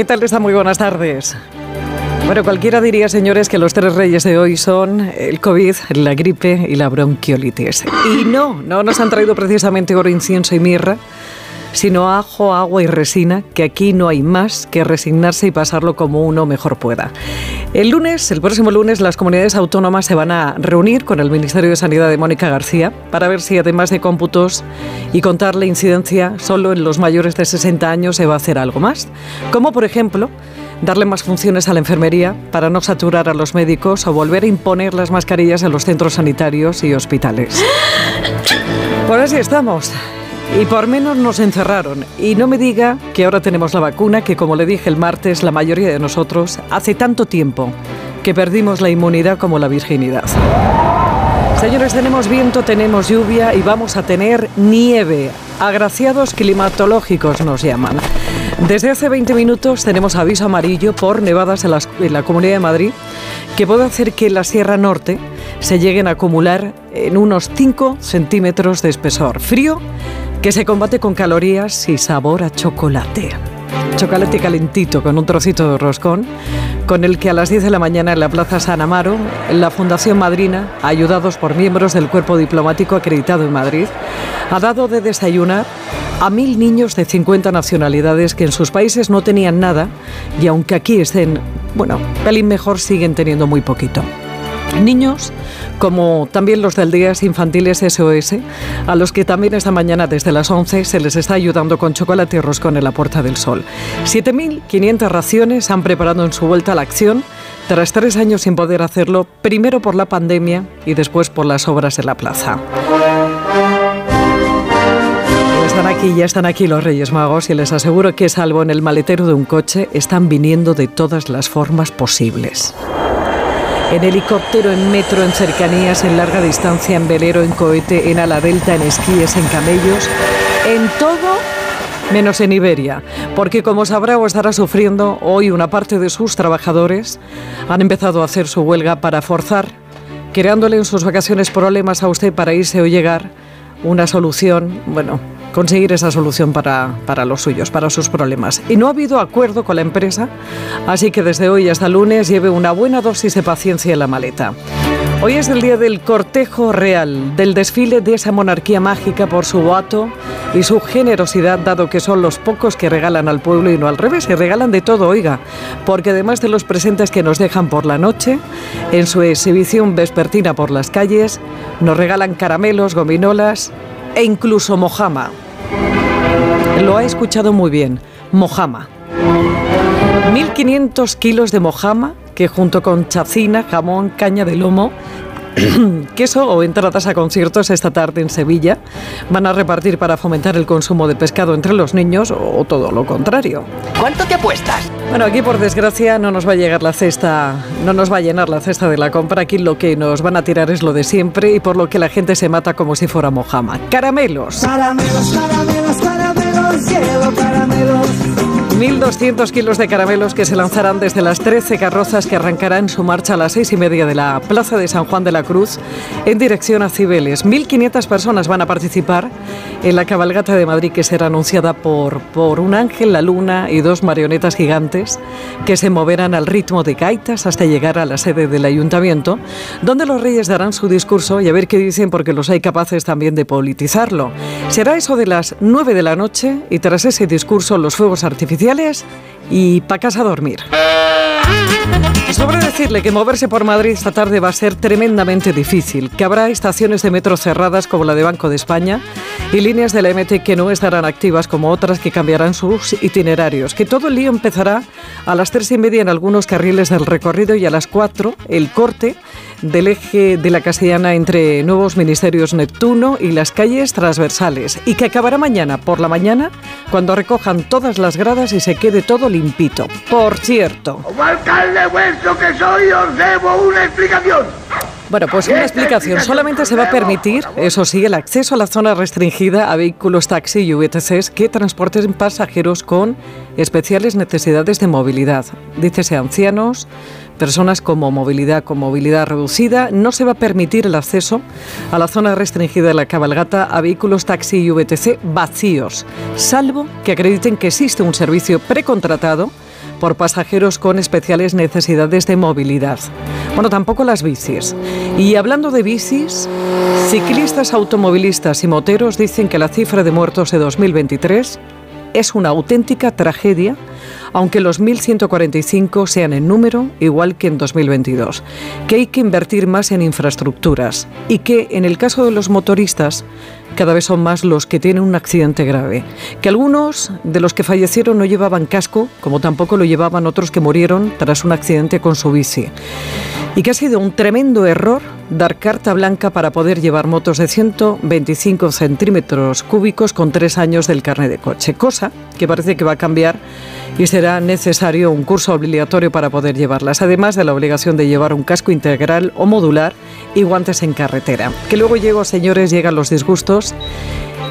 ¿Qué tal está? Muy buenas tardes. Bueno, cualquiera diría, señores, que los tres reyes de hoy son el COVID, la gripe y la bronquiolitis. Y no, no nos han traído precisamente oro, incienso y mirra, sino ajo, agua y resina, que aquí no hay más que resignarse y pasarlo como uno mejor pueda. El lunes, el próximo lunes, las comunidades autónomas se van a reunir con el Ministerio de Sanidad de Mónica García para ver si además de cómputos y contar la incidencia solo en los mayores de 60 años se va a hacer algo más. Como por ejemplo, darle más funciones a la enfermería para no saturar a los médicos o volver a imponer las mascarillas en los centros sanitarios y hospitales. Por así estamos. Y por menos nos encerraron. Y no me diga que ahora tenemos la vacuna, que como le dije el martes, la mayoría de nosotros hace tanto tiempo que perdimos la inmunidad como la virginidad. Señores, tenemos viento, tenemos lluvia y vamos a tener nieve. Agraciados climatológicos nos llaman. Desde hace 20 minutos tenemos aviso amarillo por nevadas en, la Comunidad de Madrid que puede hacer que en la Sierra Norte se lleguen a acumular en unos 5 centímetros de espesor. Frío que se combate con calorías y sabor a chocolate. Chocolate calentito con un trocito de roscón, con el que a las 10 de la mañana en la Plaza San Amaro, la Fundación Madrina, ayudados por miembros del cuerpo diplomático acreditado en Madrid, ha dado de desayunar a mil niños de 50 nacionalidades que en sus países no tenían nada y aunque aquí estén, bueno, pelín mejor, siguen teniendo muy poquito. Niños como también los del Días Infantiles SOS, a los que también esta mañana desde las 11 se les está ayudando con chocolate y roscón en la Puerta del Sol. 7.500 raciones han preparado en su vuelta a la acción tras tres años sin poder hacerlo, primero por la pandemia y después por las obras en la plaza. Están aquí, ya están aquí los Reyes Magos y les aseguro que salvo en el maletero de un coche, están viniendo de todas las formas posibles en helicóptero, en metro, en cercanías, en larga distancia, en velero, en cohete, en ala delta, en esquíes, en camellos, en todo menos en Iberia, porque como sabrá estará sufriendo, hoy una parte de sus trabajadores. Han empezado a hacer su huelga para forzar, creándole en sus vacaciones problemas a usted para irse o llegar, una solución, bueno, conseguir esa solución para, para, los suyos, para sus problemas. Y no ha habido acuerdo con la empresa, así que desde hoy hasta lunes lleve una buena dosis de paciencia en la maleta. Hoy es el día del cortejo real, del desfile de esa monarquía mágica por su boato y su generosidad, dado que son los pocos que regalan al pueblo y no al revés, que regalan de todo, oiga, porque además de los presentes que nos dejan por la noche, en su exhibición vespertina por las calles, nos regalan caramelos, gominolas e incluso mojama. Lo ha escuchado muy bien, mojama. 1.500 kilos de mojama que junto con chacina, jamón, caña de lomo, queso o entradas a conciertos esta tarde en Sevilla van a repartir para fomentar el consumo de pescado entre los niños o todo lo contrario. ¿Cuánto te apuestas? Bueno, aquí por desgracia no nos va a llegar la cesta, no nos va a llenar la cesta de la compra. Aquí lo que nos van a tirar es lo de siempre y por lo que la gente se mata como si fuera mojama. Caramelos. Caramelos, caramelos, caramelos, caramelos. 1.200 kilos de caramelos que se lanzarán desde las 13 carrozas que arrancarán su marcha a las seis y media de la Plaza de San Juan de la Cruz en dirección a Cibeles. 1.500 personas van a participar en la cabalgata de Madrid que será anunciada por, por un ángel, la luna y dos marionetas gigantes que se moverán al ritmo de gaitas hasta llegar a la sede del ayuntamiento, donde los reyes darán su discurso y a ver qué dicen porque los hay capaces también de politizarlo. Será eso de las 9 de la noche y tras ese discurso los fuegos artificiales y para casa a dormir. Sobre decirle que moverse por Madrid esta tarde va a ser tremendamente difícil, que habrá estaciones de metro cerradas como la de Banco de España y líneas de la MT que no estarán activas como otras que cambiarán sus itinerarios, que todo el lío empezará a las tres y media en algunos carriles del recorrido y a las cuatro el corte del eje de la Castellana entre nuevos ministerios Neptuno y las calles transversales y que acabará mañana por la mañana cuando recojan todas las gradas y se quede todo limpito. Por cierto. Como alcalde vuestro que soy, os debo una explicación. Bueno, pues una explicación. Solamente se va a permitir, eso sí, el acceso a la zona restringida a vehículos taxi y VTCs que transporten pasajeros con especiales necesidades de movilidad. Dícese ancianos, personas con movilidad con movilidad reducida. No se va a permitir el acceso a la zona restringida de la cabalgata a vehículos taxi y VTC vacíos, salvo que acrediten que existe un servicio precontratado por pasajeros con especiales necesidades de movilidad. Bueno, tampoco las bicis. Y hablando de bicis, ciclistas, automovilistas y moteros dicen que la cifra de muertos de 2023 es una auténtica tragedia, aunque los 1.145 sean en número igual que en 2022, que hay que invertir más en infraestructuras y que en el caso de los motoristas cada vez son más los que tienen un accidente grave, que algunos de los que fallecieron no llevaban casco, como tampoco lo llevaban otros que murieron tras un accidente con su bici. Y que ha sido un tremendo error dar carta blanca para poder llevar motos de 125 centímetros cúbicos con tres años del carnet de coche, cosa que parece que va a cambiar y será necesario un curso obligatorio para poder llevarlas, además de la obligación de llevar un casco integral o modular y guantes en carretera. Que luego llego, señores, llegan los disgustos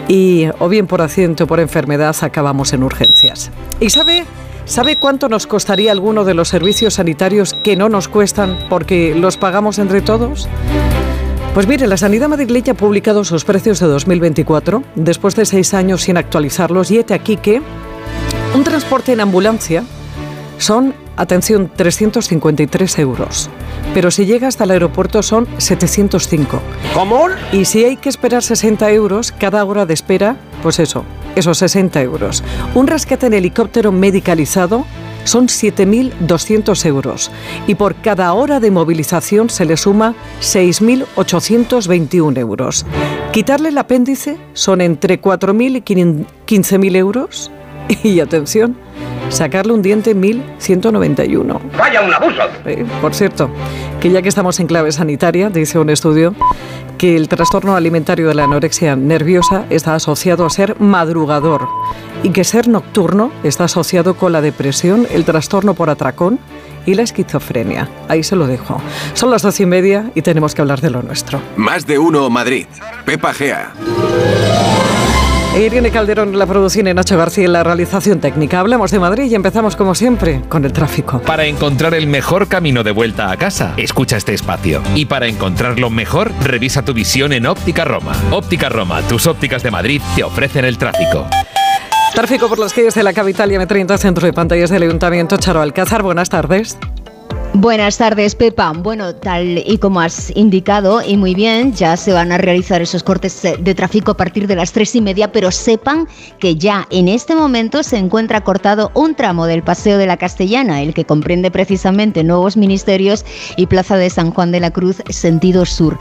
y o bien por accidente o por enfermedad acabamos en urgencias. ¿Y sabe ¿Sabe cuánto nos costaría alguno de los servicios sanitarios que no nos cuestan porque los pagamos entre todos? Pues mire, la Sanidad madrileña ha publicado sus precios de 2024 después de seis años sin actualizarlos y este aquí que un transporte en ambulancia son, atención, 353 euros. Pero si llega hasta el aeropuerto son 705. ¿Cómo? Y si hay que esperar 60 euros cada hora de espera, pues eso, esos 60 euros. Un rescate en helicóptero medicalizado son 7.200 euros y por cada hora de movilización se le suma 6.821 euros. Quitarle el apéndice son entre 4.000 y 15.000 euros y atención, sacarle un diente 1.191. ¡Vaya un abuso! por cierto, que ya que estamos en clave sanitaria, dice un estudio, que el trastorno alimentario de la anorexia nerviosa está asociado a ser madrugador y que ser nocturno está asociado con la depresión, el trastorno por atracón y la esquizofrenia. Ahí se lo dejo. Son las doce y media y tenemos que hablar de lo nuestro. Más de uno Madrid. Pepa Gea. Irene Calderón la producción y Nacho García en la realización técnica. Hablamos de Madrid y empezamos como siempre con el tráfico. Para encontrar el mejor camino de vuelta a casa, escucha este espacio. Y para encontrarlo mejor, revisa tu visión en Óptica Roma. Óptica Roma, tus ópticas de Madrid te ofrecen el tráfico. Tráfico por las calles de la capital y M30, centro de pantallas del Ayuntamiento Charo Alcázar. Buenas tardes. Buenas tardes, Pepa. Bueno, tal y como has indicado, y muy bien, ya se van a realizar esos cortes de tráfico a partir de las tres y media, pero sepan que ya en este momento se encuentra cortado un tramo del Paseo de la Castellana, el que comprende precisamente nuevos ministerios y Plaza de San Juan de la Cruz, sentido sur.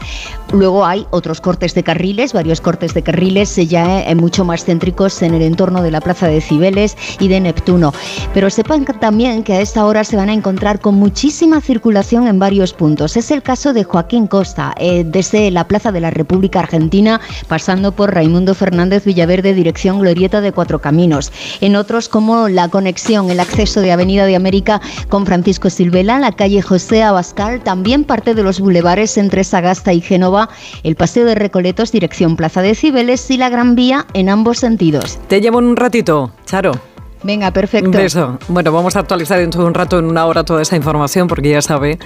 Luego hay otros cortes de carriles, varios cortes de carriles ya eh, mucho más céntricos en el entorno de la Plaza de Cibeles y de Neptuno. Pero sepan también que a esta hora se van a encontrar con muchísimos circulación en varios puntos. Es el caso de Joaquín Costa, eh, desde la Plaza de la República Argentina, pasando por Raimundo Fernández Villaverde, dirección Glorieta de Cuatro Caminos. En otros, como la conexión, el acceso de Avenida de América con Francisco Silvela, la calle José Abascal, también parte de los bulevares entre Sagasta y Génova, el Paseo de Recoletos, dirección Plaza de Cibeles y la Gran Vía en ambos sentidos. Te llevo en un ratito, Charo. Venga, perfecto. Beso. Bueno, vamos a actualizar dentro de un rato, en una hora, toda esa información, porque ya sabe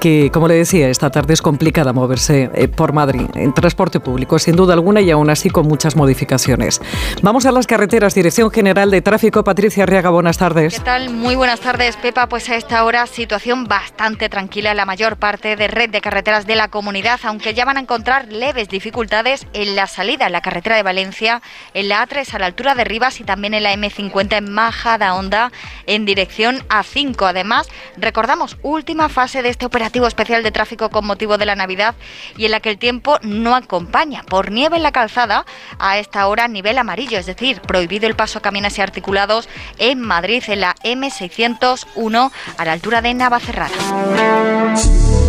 que, como le decía, esta tarde es complicada moverse eh, por Madrid en transporte público, sin duda alguna, y aún así con muchas modificaciones. Vamos a las carreteras. Dirección General de Tráfico, Patricia Arriaga, buenas tardes. ¿Qué tal? Muy buenas tardes, Pepa. Pues a esta hora, situación bastante tranquila en la mayor parte de red de carreteras de la comunidad, aunque ya van a encontrar leves dificultades en la salida en la carretera de Valencia, en la A3 a la altura de Rivas y también en la M50 en Majada Honda en dirección a 5. Además, recordamos última fase de este operativo especial de tráfico con motivo de la Navidad y en la que el tiempo no acompaña. Por nieve en la calzada, a esta hora nivel amarillo, es decir, prohibido el paso a caminos y articulados en Madrid en la M601 a la altura de Navacerrada.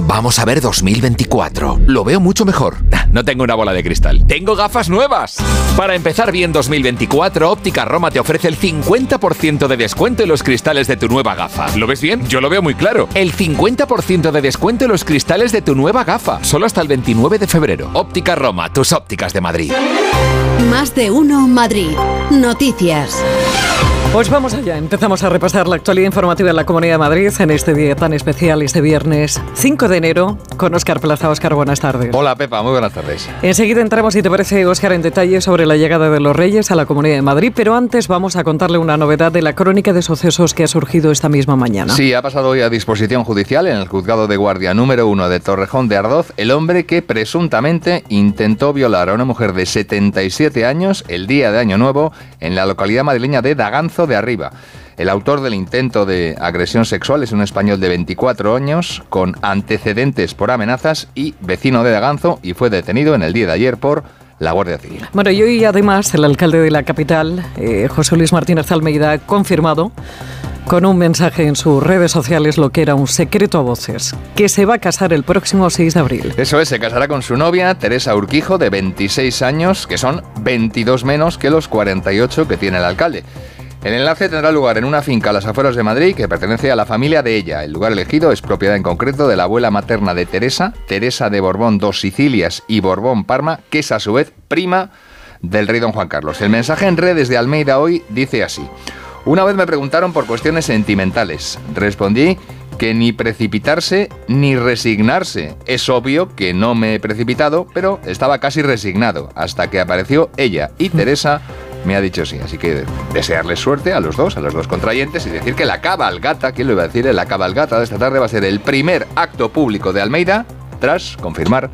Vamos a ver 2024. Lo veo mucho mejor. No tengo una bola de cristal. Tengo gafas nuevas. Para empezar bien 2024, Óptica Roma te ofrece el 50% de descuento en los cristales de tu nueva gafa. ¿Lo ves bien? Yo lo veo muy claro. El 50% de descuento en los cristales de tu nueva gafa. Solo hasta el 29 de febrero. Óptica Roma, tus ópticas de Madrid. Más de uno Madrid. Noticias. Pues vamos allá, empezamos a repasar la actualidad informativa en la Comunidad de Madrid en este día tan especial, este viernes 5 de enero, con Óscar Plaza. Óscar, buenas tardes. Hola Pepa, muy buenas tardes. Enseguida entramos, si te parece, Óscar, en detalle sobre la llegada de los Reyes a la Comunidad de Madrid, pero antes vamos a contarle una novedad de la crónica de sucesos que ha surgido esta misma mañana. Sí, ha pasado hoy a disposición judicial en el juzgado de guardia número 1 de Torrejón de Ardoz el hombre que presuntamente intentó violar a una mujer de 77 años el día de Año Nuevo en la localidad madrileña de De Arriba. El autor del intento de agresión sexual es un español de 24 años con antecedentes por amenazas y vecino de Daganzo y fue detenido en el día de ayer por la Guardia Civil. Bueno, y hoy además el alcalde de la capital, eh, José Luis Martínez Almeida, ha confirmado con un mensaje en sus redes sociales lo que era un secreto a voces, que se va a casar el próximo 6 de abril. Eso es, se casará con su novia, Teresa Urquijo, de 26 años, que son 22 menos que los 48 que tiene el alcalde. El enlace tendrá lugar en una finca a las afueras de Madrid que pertenece a la familia de ella. El lugar elegido es propiedad en concreto de la abuela materna de Teresa, Teresa de Borbón dos Sicilias y Borbón Parma, que es a su vez prima del rey don Juan Carlos. El mensaje en redes de Almeida hoy dice así. Una vez me preguntaron por cuestiones sentimentales. Respondí que ni precipitarse ni resignarse. Es obvio que no me he precipitado, pero estaba casi resignado, hasta que apareció ella y Teresa me ha dicho sí. Así que desearles suerte a los dos, a los dos contrayentes, y decir que la cabalgata, ¿quién lo iba a decir? La cabalgata de esta tarde va a ser el primer acto público de Almeida tras confirmar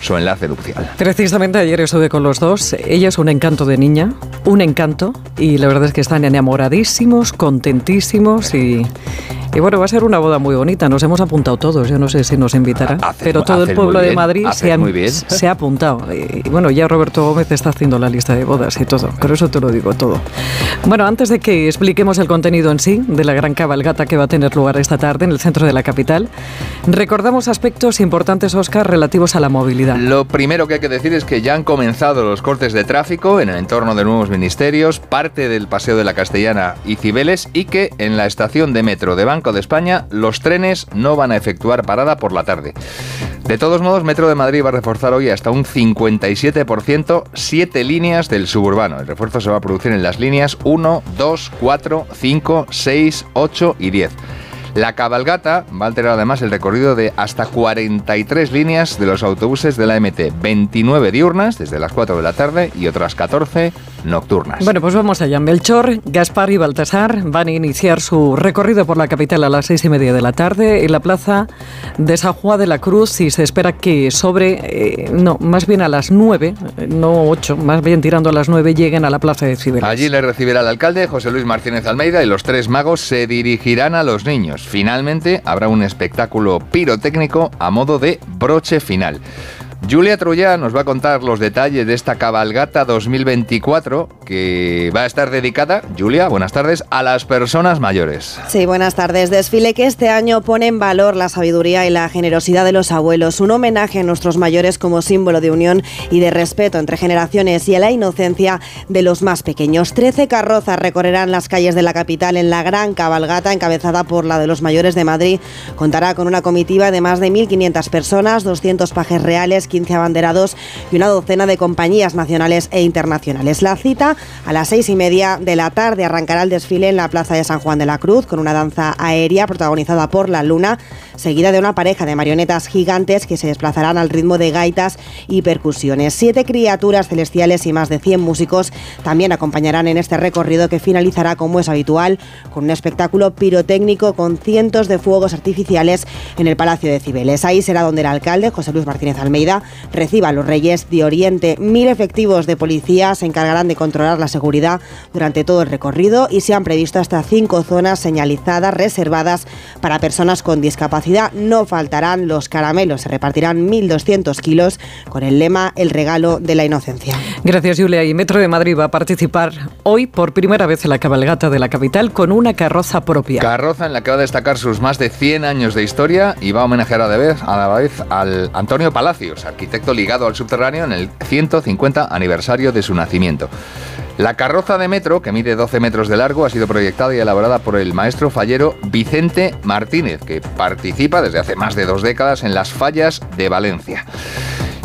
su enlace nupcial. Precisamente ayer estuve con los dos. Ella es un encanto de niña, un encanto, y la verdad es que están enamoradísimos, contentísimos y, y bueno, va a ser una boda muy bonita. Nos hemos apuntado todos. Yo no sé si nos invitará, pero todo el pueblo de Madrid se ha, muy bien. se ha apuntado. Y bueno, ya Roberto Gómez está haciendo la lista de bodas y todo. Por eso te lo digo todo. Bueno, antes de que expliquemos el contenido en sí de la gran cabalgata que va a tener lugar esta tarde en el centro de la capital, recordamos aspectos importantes, Oscar, relativos a la movilidad. Lo primero que hay que decir es que ya han comenzado los cortes de tráfico en el entorno de nuevos ministerios, parte del Paseo de la Castellana y Cibeles y que en la estación de metro de Banco de España los trenes no van a efectuar parada por la tarde. De todos modos, Metro de Madrid va a reforzar hoy hasta un 57% siete líneas del suburbano. El refuerzo se va a producir en las líneas 1, 2, 4, 5, 6, 8 y 10. La cabalgata va a alterar además el recorrido de hasta 43 líneas de los autobuses de la MT, 29 diurnas desde las 4 de la tarde y otras 14 nocturnas. Bueno, pues vamos allá. Melchor, Gaspar y Baltasar van a iniciar su recorrido por la capital a las seis y media de la tarde en la plaza de San Juan de la Cruz y se espera que sobre, eh, no, más bien a las nueve, eh, no ocho, más bien tirando a las nueve, lleguen a la plaza de Cibeles. Allí le recibirá el alcalde José Luis Martínez Almeida y los tres magos se dirigirán a los niños. Finalmente habrá un espectáculo pirotécnico a modo de broche final. Julia Trulla nos va a contar los detalles de esta cabalgata 2024 que va a estar dedicada, Julia, buenas tardes, a las personas mayores. Sí, buenas tardes. Desfile que este año pone en valor la sabiduría y la generosidad de los abuelos. Un homenaje a nuestros mayores como símbolo de unión y de respeto entre generaciones y a la inocencia de los más pequeños. Trece carrozas recorrerán las calles de la capital en la gran cabalgata encabezada por la de los mayores de Madrid. Contará con una comitiva de más de 1.500 personas, 200 pajes reales, 15 abanderados y una docena de compañías nacionales e internacionales. La cita a las seis y media de la tarde arrancará el desfile en la plaza de San Juan de la Cruz con una danza aérea protagonizada por la luna, seguida de una pareja de marionetas gigantes que se desplazarán al ritmo de gaitas y percusiones. Siete criaturas celestiales y más de 100 músicos también acompañarán en este recorrido que finalizará, como es habitual, con un espectáculo pirotécnico con cientos de fuegos artificiales en el Palacio de Cibeles. Ahí será donde el alcalde, José Luis Martínez Almeida, reciba a los Reyes de Oriente. Mil efectivos de policía se encargarán de controlar la seguridad durante todo el recorrido y se han previsto hasta cinco zonas señalizadas reservadas para personas con discapacidad. No faltarán los caramelos, se repartirán 1.200 kilos con el lema El regalo de la inocencia. Gracias, Julia. Y Metro de Madrid va a participar hoy por primera vez en la cabalgata de la capital con una carroza propia. Carroza en la que va a destacar sus más de 100 años de historia y va a homenajear a la vez, a la vez al Antonio Palacios, arquitecto ligado al subterráneo en el 150 aniversario de su nacimiento. La carroza de metro, que mide 12 metros de largo, ha sido proyectada y elaborada por el maestro fallero Vicente Martínez, que participa desde hace más de dos décadas en las fallas de Valencia.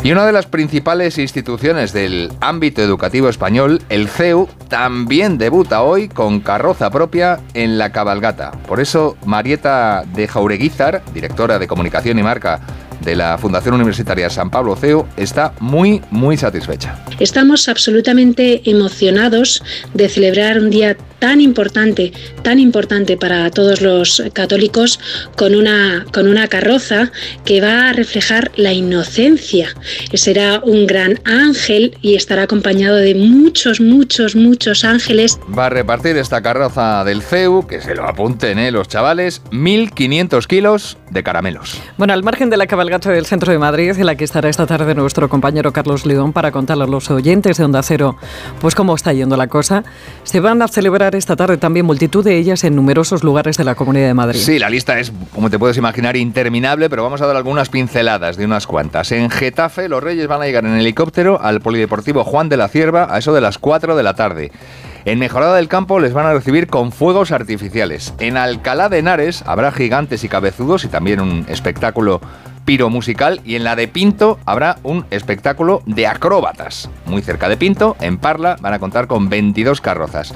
Y una de las principales instituciones del ámbito educativo español, el CEU, también debuta hoy con carroza propia en la cabalgata. Por eso, Marieta de Jaureguizar, directora de comunicación y marca de la Fundación Universitaria San Pablo CEU está muy, muy satisfecha. Estamos absolutamente emocionados de celebrar un día tan importante, tan importante para todos los católicos, con una, con una carroza que va a reflejar la inocencia. Será un gran ángel y estará acompañado de muchos, muchos, muchos ángeles. Va a repartir esta carroza del CEU, que se lo apunten ¿eh? los chavales, 1.500 kilos de caramelos. Bueno, al margen de la del centro de Madrid, en la que estará esta tarde nuestro compañero Carlos León para contarle a los oyentes de Onda Cero, pues cómo está yendo la cosa, se van a celebrar esta tarde también multitud de ellas en numerosos lugares de la Comunidad de Madrid. Sí, la lista es, como te puedes imaginar, interminable, pero vamos a dar algunas pinceladas de unas cuantas. En Getafe, los Reyes van a llegar en helicóptero al Polideportivo Juan de la Cierva a eso de las 4 de la tarde. En Mejorada del Campo les van a recibir con fuegos artificiales. En Alcalá de Henares habrá gigantes y cabezudos y también un espectáculo piro musical y en la de Pinto habrá un espectáculo de acróbatas. Muy cerca de Pinto, en Parla, van a contar con 22 carrozas.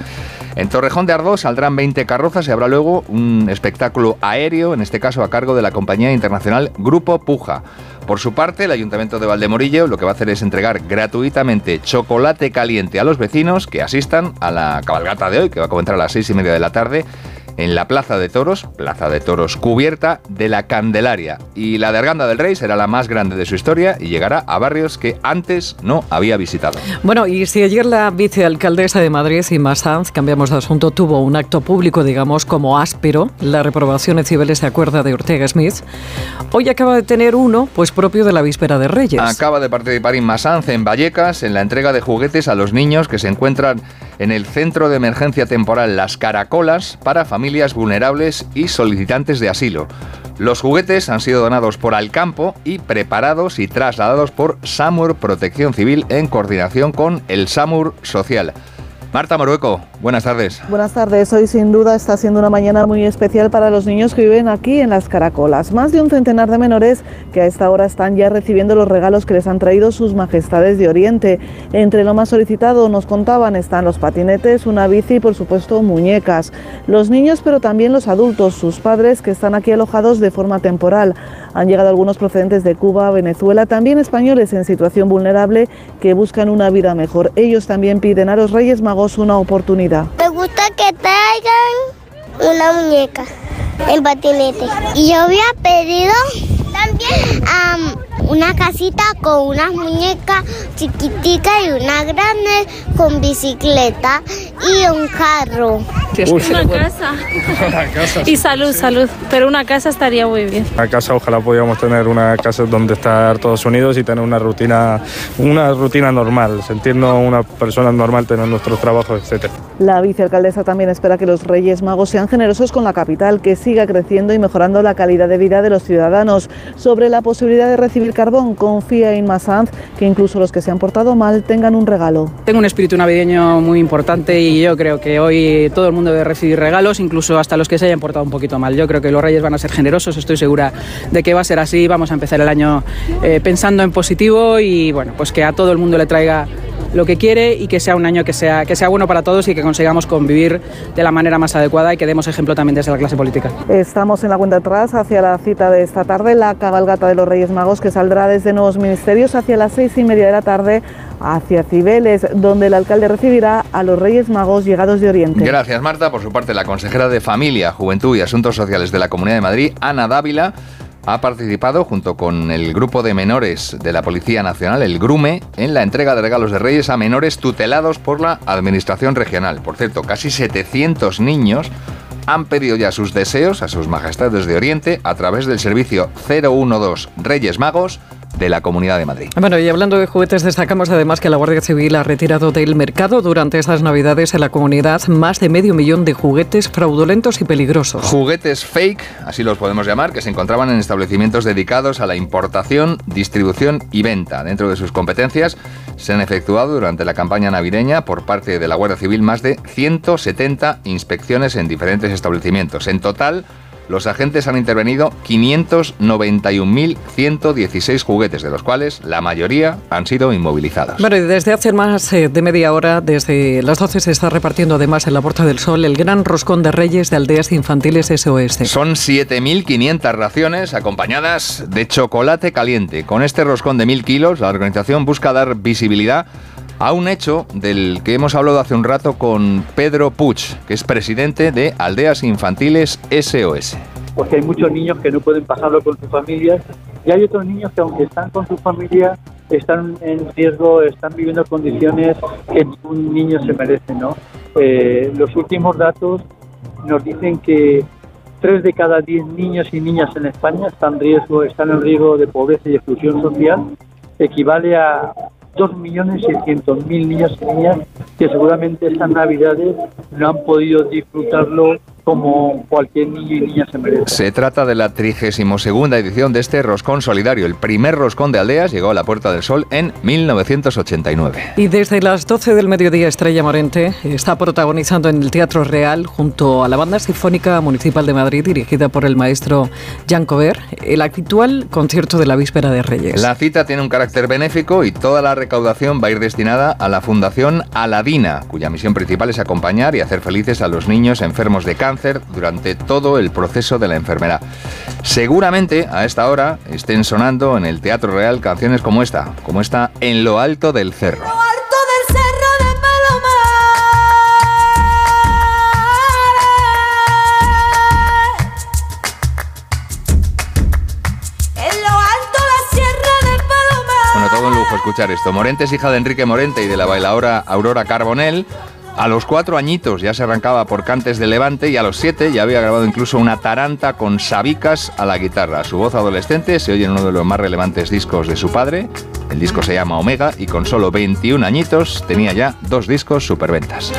En Torrejón de Ardoz saldrán 20 carrozas y habrá luego un espectáculo aéreo, en este caso a cargo de la compañía internacional Grupo Puja. Por su parte, el Ayuntamiento de Valdemorillo lo que va a hacer es entregar gratuitamente chocolate caliente a los vecinos que asistan a la cabalgata de hoy, que va a comenzar a las seis y media de la tarde en la Plaza de Toros, Plaza de Toros cubierta de la Candelaria. Y la de Arganda del Rey será la más grande de su historia y llegará a barrios que antes no había visitado. Bueno, y si ayer la vicealcaldesa de Madrid, Inma Sanz, cambiamos de asunto, tuvo un acto público, digamos, como áspero, la reprobación en civiles se acuerda de Ortega Smith, hoy acaba de tener uno, pues propio de la víspera de Reyes. Acaba de participar Inma Sanz en Vallecas en la entrega de juguetes a los niños que se encuentran en el Centro de Emergencia Temporal Las Caracolas para familias vulnerables y solicitantes de asilo. Los juguetes han sido donados por Alcampo y preparados y trasladados por SAMUR Protección Civil en coordinación con el SAMUR Social. Marta Morueco, buenas tardes. Buenas tardes. Hoy sin duda está siendo una mañana muy especial para los niños que viven aquí en las Caracolas. Más de un centenar de menores que a esta hora están ya recibiendo los regalos que les han traído sus majestades de Oriente. Entre lo más solicitado, nos contaban, están los patinetes, una bici y por supuesto muñecas. Los niños, pero también los adultos, sus padres que están aquí alojados de forma temporal. Han llegado algunos procedentes de Cuba, Venezuela, también españoles en situación vulnerable que buscan una vida mejor. Ellos también piden a los Reyes Magos una oportunidad. Me gusta que traigan una muñeca en patinete. Y yo había pedido también una casita con unas muñecas chiquiticas y una grande con bicicleta y un carro. una, casa. Y salud, salud. Pero una casa estaría muy bien. Una casa, ojalá pudiéramos tener una casa donde estar todos unidos y tener una rutina, una rutina normal, sentirnos una persona normal, tener nuestros trabajos, etc. La vicealcaldesa también espera que los Reyes Magos sean generosos con la capital, que siga creciendo y mejorando la calidad de vida de los ciudadanos. Sobre la posibilidad de recibir carbón, confía en Sanz que incluso los que se han portado mal tengan un regalo. Tengo un espíritu navideño muy importante y yo creo que hoy todo el mundo debe recibir regalos, incluso hasta los que se hayan portado un poquito mal. Yo creo que los Reyes van a ser generosos, estoy segura de que va a ser así. Vamos a empezar el año eh, pensando en positivo y bueno, pues que a todo el mundo le traiga lo que quiere y que sea un año que sea, que sea bueno para todos y que consigamos convivir de la manera más adecuada y que demos ejemplo también desde la clase política. Estamos en la cuenta atrás hacia la cita de esta tarde, la cabalgata de los Reyes Magos que saldrá desde Nuevos Ministerios hacia las seis y media de la tarde hacia Cibeles, donde el alcalde recibirá a los Reyes Magos llegados de Oriente. Gracias, Marta. Por su parte, la consejera de Familia, Juventud y Asuntos Sociales de la Comunidad de Madrid, Ana Dávila, ha participado junto con el grupo de menores de la Policía Nacional, el GRUME, en la entrega de regalos de Reyes a menores tutelados por la Administración Regional. Por cierto, casi 700 niños han pedido ya sus deseos a sus majestades de Oriente a través del servicio 012 Reyes Magos de la Comunidad de Madrid. Bueno, y hablando de juguetes, destacamos además que la Guardia Civil ha retirado del mercado durante estas Navidades en la comunidad más de medio millón de juguetes fraudulentos y peligrosos. Juguetes fake, así los podemos llamar, que se encontraban en establecimientos dedicados a la importación, distribución y venta. Dentro de sus competencias se han efectuado durante la campaña navideña por parte de la Guardia Civil más de 170 inspecciones en diferentes establecimientos. En total, los agentes han intervenido 591.116 juguetes, de los cuales la mayoría han sido inmovilizados. Bueno, y desde hace más eh, de media hora, desde las 12 se está repartiendo además en la Puerta del Sol el gran roscón de reyes de aldeas infantiles SOS. Son 7.500 raciones acompañadas de chocolate caliente. Con este roscón de 1.000 kilos, la organización busca dar visibilidad a un hecho del que hemos hablado hace un rato con Pedro Puig, que es presidente de Aldeas Infantiles SOS. Porque hay muchos niños que no pueden pasarlo con sus familias y hay otros niños que aunque están con su familia están en riesgo, están viviendo condiciones que un niño se merece, ¿no? Eh, los últimos datos nos dicen que tres de cada diez niños y niñas en España están en riesgo, están en riesgo de pobreza y exclusión social, equivale a 2.600.000 niños y niñas que seguramente estas navidades no han podido disfrutarlo como cualquier niño y niña se merece. Se trata de la 32 edición de este Roscón Solidario. El primer Roscón de Aldeas llegó a la Puerta del Sol en 1989. Y desde las 12 del mediodía, Estrella Morente está protagonizando en el Teatro Real, junto a la Banda Sinfónica Municipal de Madrid, dirigida por el maestro Jan Cover, el actual concierto de la Víspera de Reyes. La cita tiene un carácter benéfico y toda la recaudación va a ir destinada a la Fundación Aladina, cuya misión principal es acompañar y hacer felices a los niños enfermos de cáncer durante todo el proceso de la enfermedad. Seguramente a esta hora estén sonando en el Teatro Real canciones como esta, como esta En lo alto del cerro. Bueno, todo un lujo escuchar esto. Morente es hija de Enrique Morente y de la bailadora Aurora Carbonell. A los cuatro añitos ya se arrancaba por Cantes de Levante y a los siete ya había grabado incluso una taranta con sabicas a la guitarra. Su voz adolescente se oye en uno de los más relevantes discos de su padre. El disco se llama Omega y con solo 21 añitos tenía ya dos discos superventas.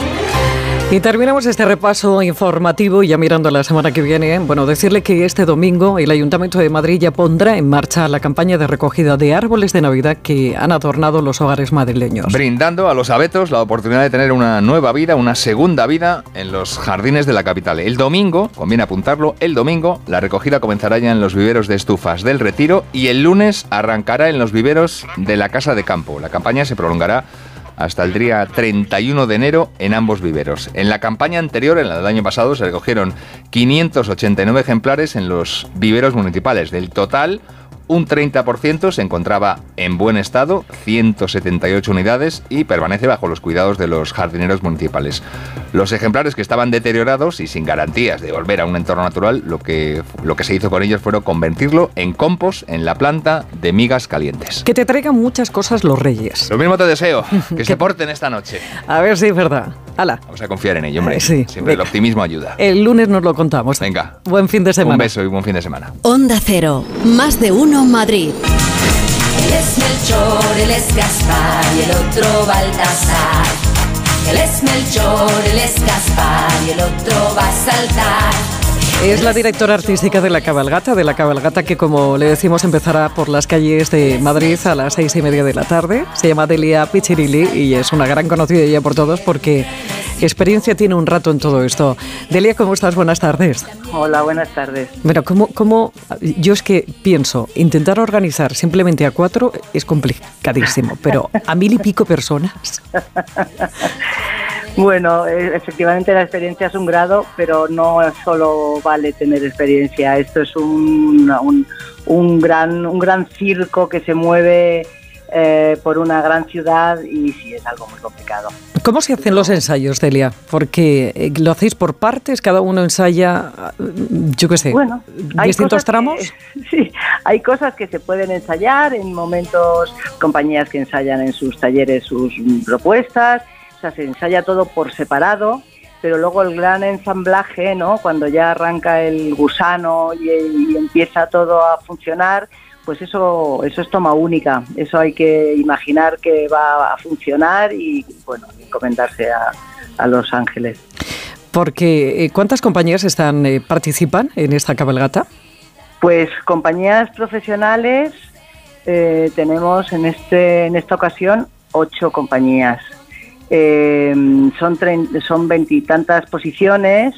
Y terminamos este repaso informativo ya mirando la semana que viene. Bueno, decirle que este domingo el Ayuntamiento de Madrid ya pondrá en marcha la campaña de recogida de árboles de Navidad que han adornado los hogares madrileños. Brindando a los abetos la oportunidad de tener una nueva vida, una segunda vida en los jardines de la capital. El domingo, conviene apuntarlo, el domingo la recogida comenzará ya en los viveros de estufas del Retiro y el lunes arrancará en los viveros de la Casa de Campo. La campaña se prolongará hasta el día 31 de enero en ambos viveros. En la campaña anterior, en la del año pasado, se recogieron 589 ejemplares en los viveros municipales. Del total, un 30% se encontraba en buen estado, 178 unidades, y permanece bajo los cuidados de los jardineros municipales. Los ejemplares que estaban deteriorados y sin garantías de volver a un entorno natural, lo que, lo que se hizo con ellos fue convertirlo en compost en la planta de migas calientes. Que te traigan muchas cosas los reyes. Lo mismo te deseo, que se porten esta noche. A ver si es verdad. Hala. Vamos a confiar en ello, hombre. Sí. Siempre el optimismo ayuda. El lunes nos lo contamos. Venga. Buen fin de semana. Un beso y buen fin de semana. Onda Cero, más de uno Madrid. Él es Melchor, él es Gaspar y el otro Baltasar. Él es Melchor, él es Gaspar y el otro va a saltar. Es la directora artística de la cabalgata, de la cabalgata que, como le decimos, empezará por las calles de Madrid a las seis y media de la tarde. Se llama Delia Pichirilli y es una gran conocida ya por todos porque experiencia tiene un rato en todo esto. Delia, ¿cómo estás? Buenas tardes. Hola, buenas tardes. Bueno, ¿cómo, cómo, yo es que pienso, intentar organizar simplemente a cuatro es complicadísimo, pero a mil y pico personas. Bueno, eh, efectivamente la experiencia es un grado, pero no solo vale tener experiencia. Esto es un, un, un gran, un gran circo que se mueve eh, por una gran ciudad y sí es algo muy complicado. ¿Cómo se hacen los ensayos, Delia? Porque eh, lo hacéis por partes, cada uno ensaya, yo qué sé, bueno, distintos tramos. Que, sí, hay cosas que se pueden ensayar en momentos, compañías que ensayan en sus talleres sus propuestas sea, se ensaya todo por separado, pero luego el gran ensamblaje, ¿no? Cuando ya arranca el gusano y, y, empieza todo a funcionar, pues eso, eso es toma única. Eso hay que imaginar que va a funcionar y, bueno, encomendarse a, a Los Ángeles. Porque, ¿cuántas compañías están eh, participan en esta cabalgata? Pues compañías profesionales eh, tenemos en este en esta ocasión ocho compañías. Eh, son son veintitantas posiciones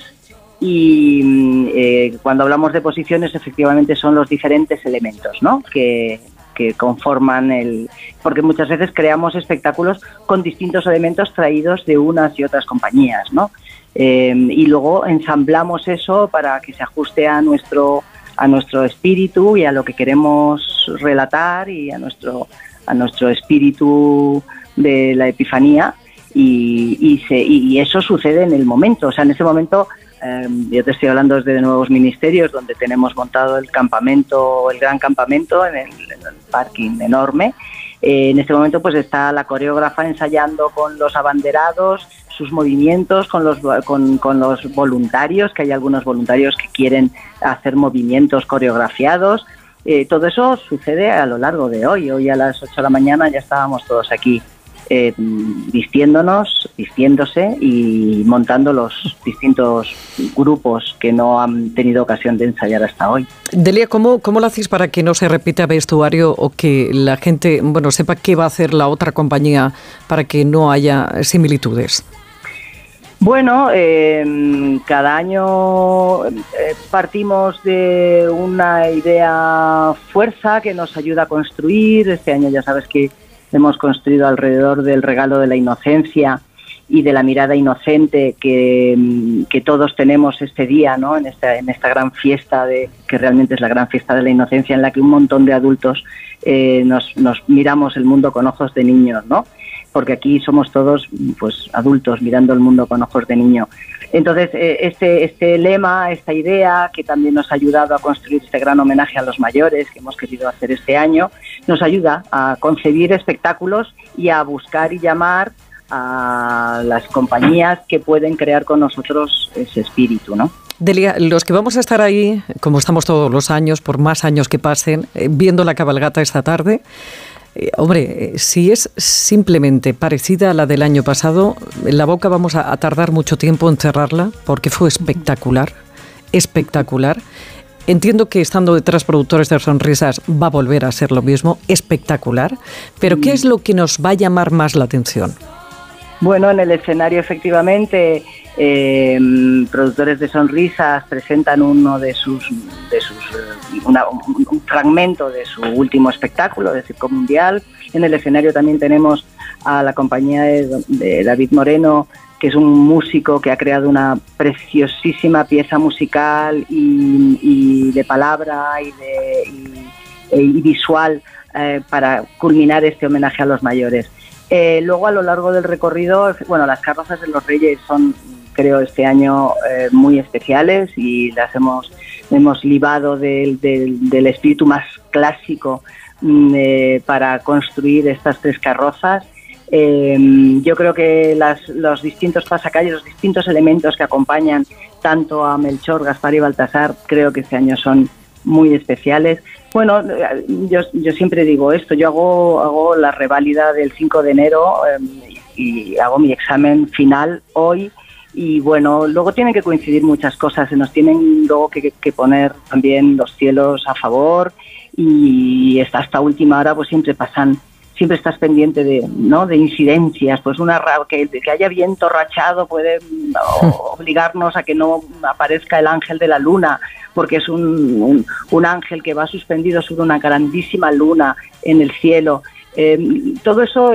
y mm, eh, cuando hablamos de posiciones efectivamente son los diferentes elementos ¿no? que, que conforman el... porque muchas veces creamos espectáculos con distintos elementos traídos de unas y otras compañías, ¿no? Eh, y luego ensamblamos eso para que se ajuste a nuestro a nuestro espíritu y a lo que queremos relatar y a nuestro a nuestro espíritu de la epifanía y, y, se, y eso sucede en el momento o sea en ese momento eh, yo te estoy hablando desde de nuevos ministerios donde tenemos montado el campamento el gran campamento en el, parking enorme eh, en este momento pues está la coreógrafa ensayando con los abanderados sus movimientos con los, con, con, los voluntarios, que hay algunos voluntarios que quieren hacer movimientos coreografiados. Eh, todo eso sucede a lo largo de hoy. Hoy a las 8 de la mañana ya estábamos todos aquí eh, vistiéndonos, vistiéndose y montando los distintos grupos que no han tenido ocasión de ensayar hasta hoy. Delia, ¿cómo, ¿cómo lo hacéis para que no se repita vestuario o que la gente bueno, sepa qué va a hacer la otra compañía para que no haya similitudes? Bueno, eh, cada año eh, partimos de una idea fuerza que nos ayuda a construir. Este año ya sabes que hemos construido alrededor del regalo de la inocencia y de la mirada inocente que, que todos tenemos este día, ¿no? En esta, en esta gran fiesta de que realmente es la gran fiesta de la inocencia en la que un montón de adultos eh, nos, nos miramos el mundo con ojos de niños, ¿no? Porque aquí somos todos pues adultos mirando el mundo con ojos de niño. Entonces, eh, este, este lema, esta idea que también nos ha ayudado a construir este gran homenaje a los mayores que hemos querido hacer este año, nos ayuda a concebir espectáculos y a buscar y llamar a las compañías que pueden crear con nosotros ese espíritu, ¿no? Delia, los que vamos a estar ahí, como estamos todos los años, por más años que pasen, eh, viendo la cabalgata esta tarde, eh, hombre, eh, si es simplemente parecida a la del año pasado, en la boca vamos a, a, tardar mucho tiempo en cerrarla porque fue espectacular, espectacular. Entiendo que estando detrás productores de sonrisas va a volver a ser lo mismo, espectacular, pero ¿qué es lo que nos va a llamar más la atención? Bueno, en el escenario efectivamente eh, productores de sonrisas presentan uno de sus, de sus una, un, fragmento de su último espectáculo de Circo Mundial. En el escenario también tenemos a la compañía de, David Moreno, que es un músico que ha creado una preciosísima pieza musical y, de palabra y, de, visual eh, para culminar este homenaje a los mayores. Eh, luego a lo largo del recorrido, bueno, las carrozas de los Reyes son, creo, este año eh, muy especiales y las hemos, hemos libado del, del, espíritu más clásico mm, eh, para construir estas tres carrozas. Eh, yo creo que las, los distintos pasacalles, los distintos elementos que acompañan tanto a Melchor, Gaspar y Baltasar, creo que este año son muy especiales. Bueno, yo, yo siempre digo esto, yo hago, hago la reválida del 5 de enero eh, y hago mi examen final hoy y bueno, luego tienen que coincidir muchas cosas, se nos tienen luego que, que poner también los cielos a favor y hasta, hasta última hora pues siempre pasan siempre estás pendiente de, ¿no? de incidencias, pues una que, que haya viento rachado puede obligarnos a que no aparezca el ángel de la luna, porque es un, un, un ángel que va suspendido sobre una grandísima luna en el cielo. Eh, todo eso,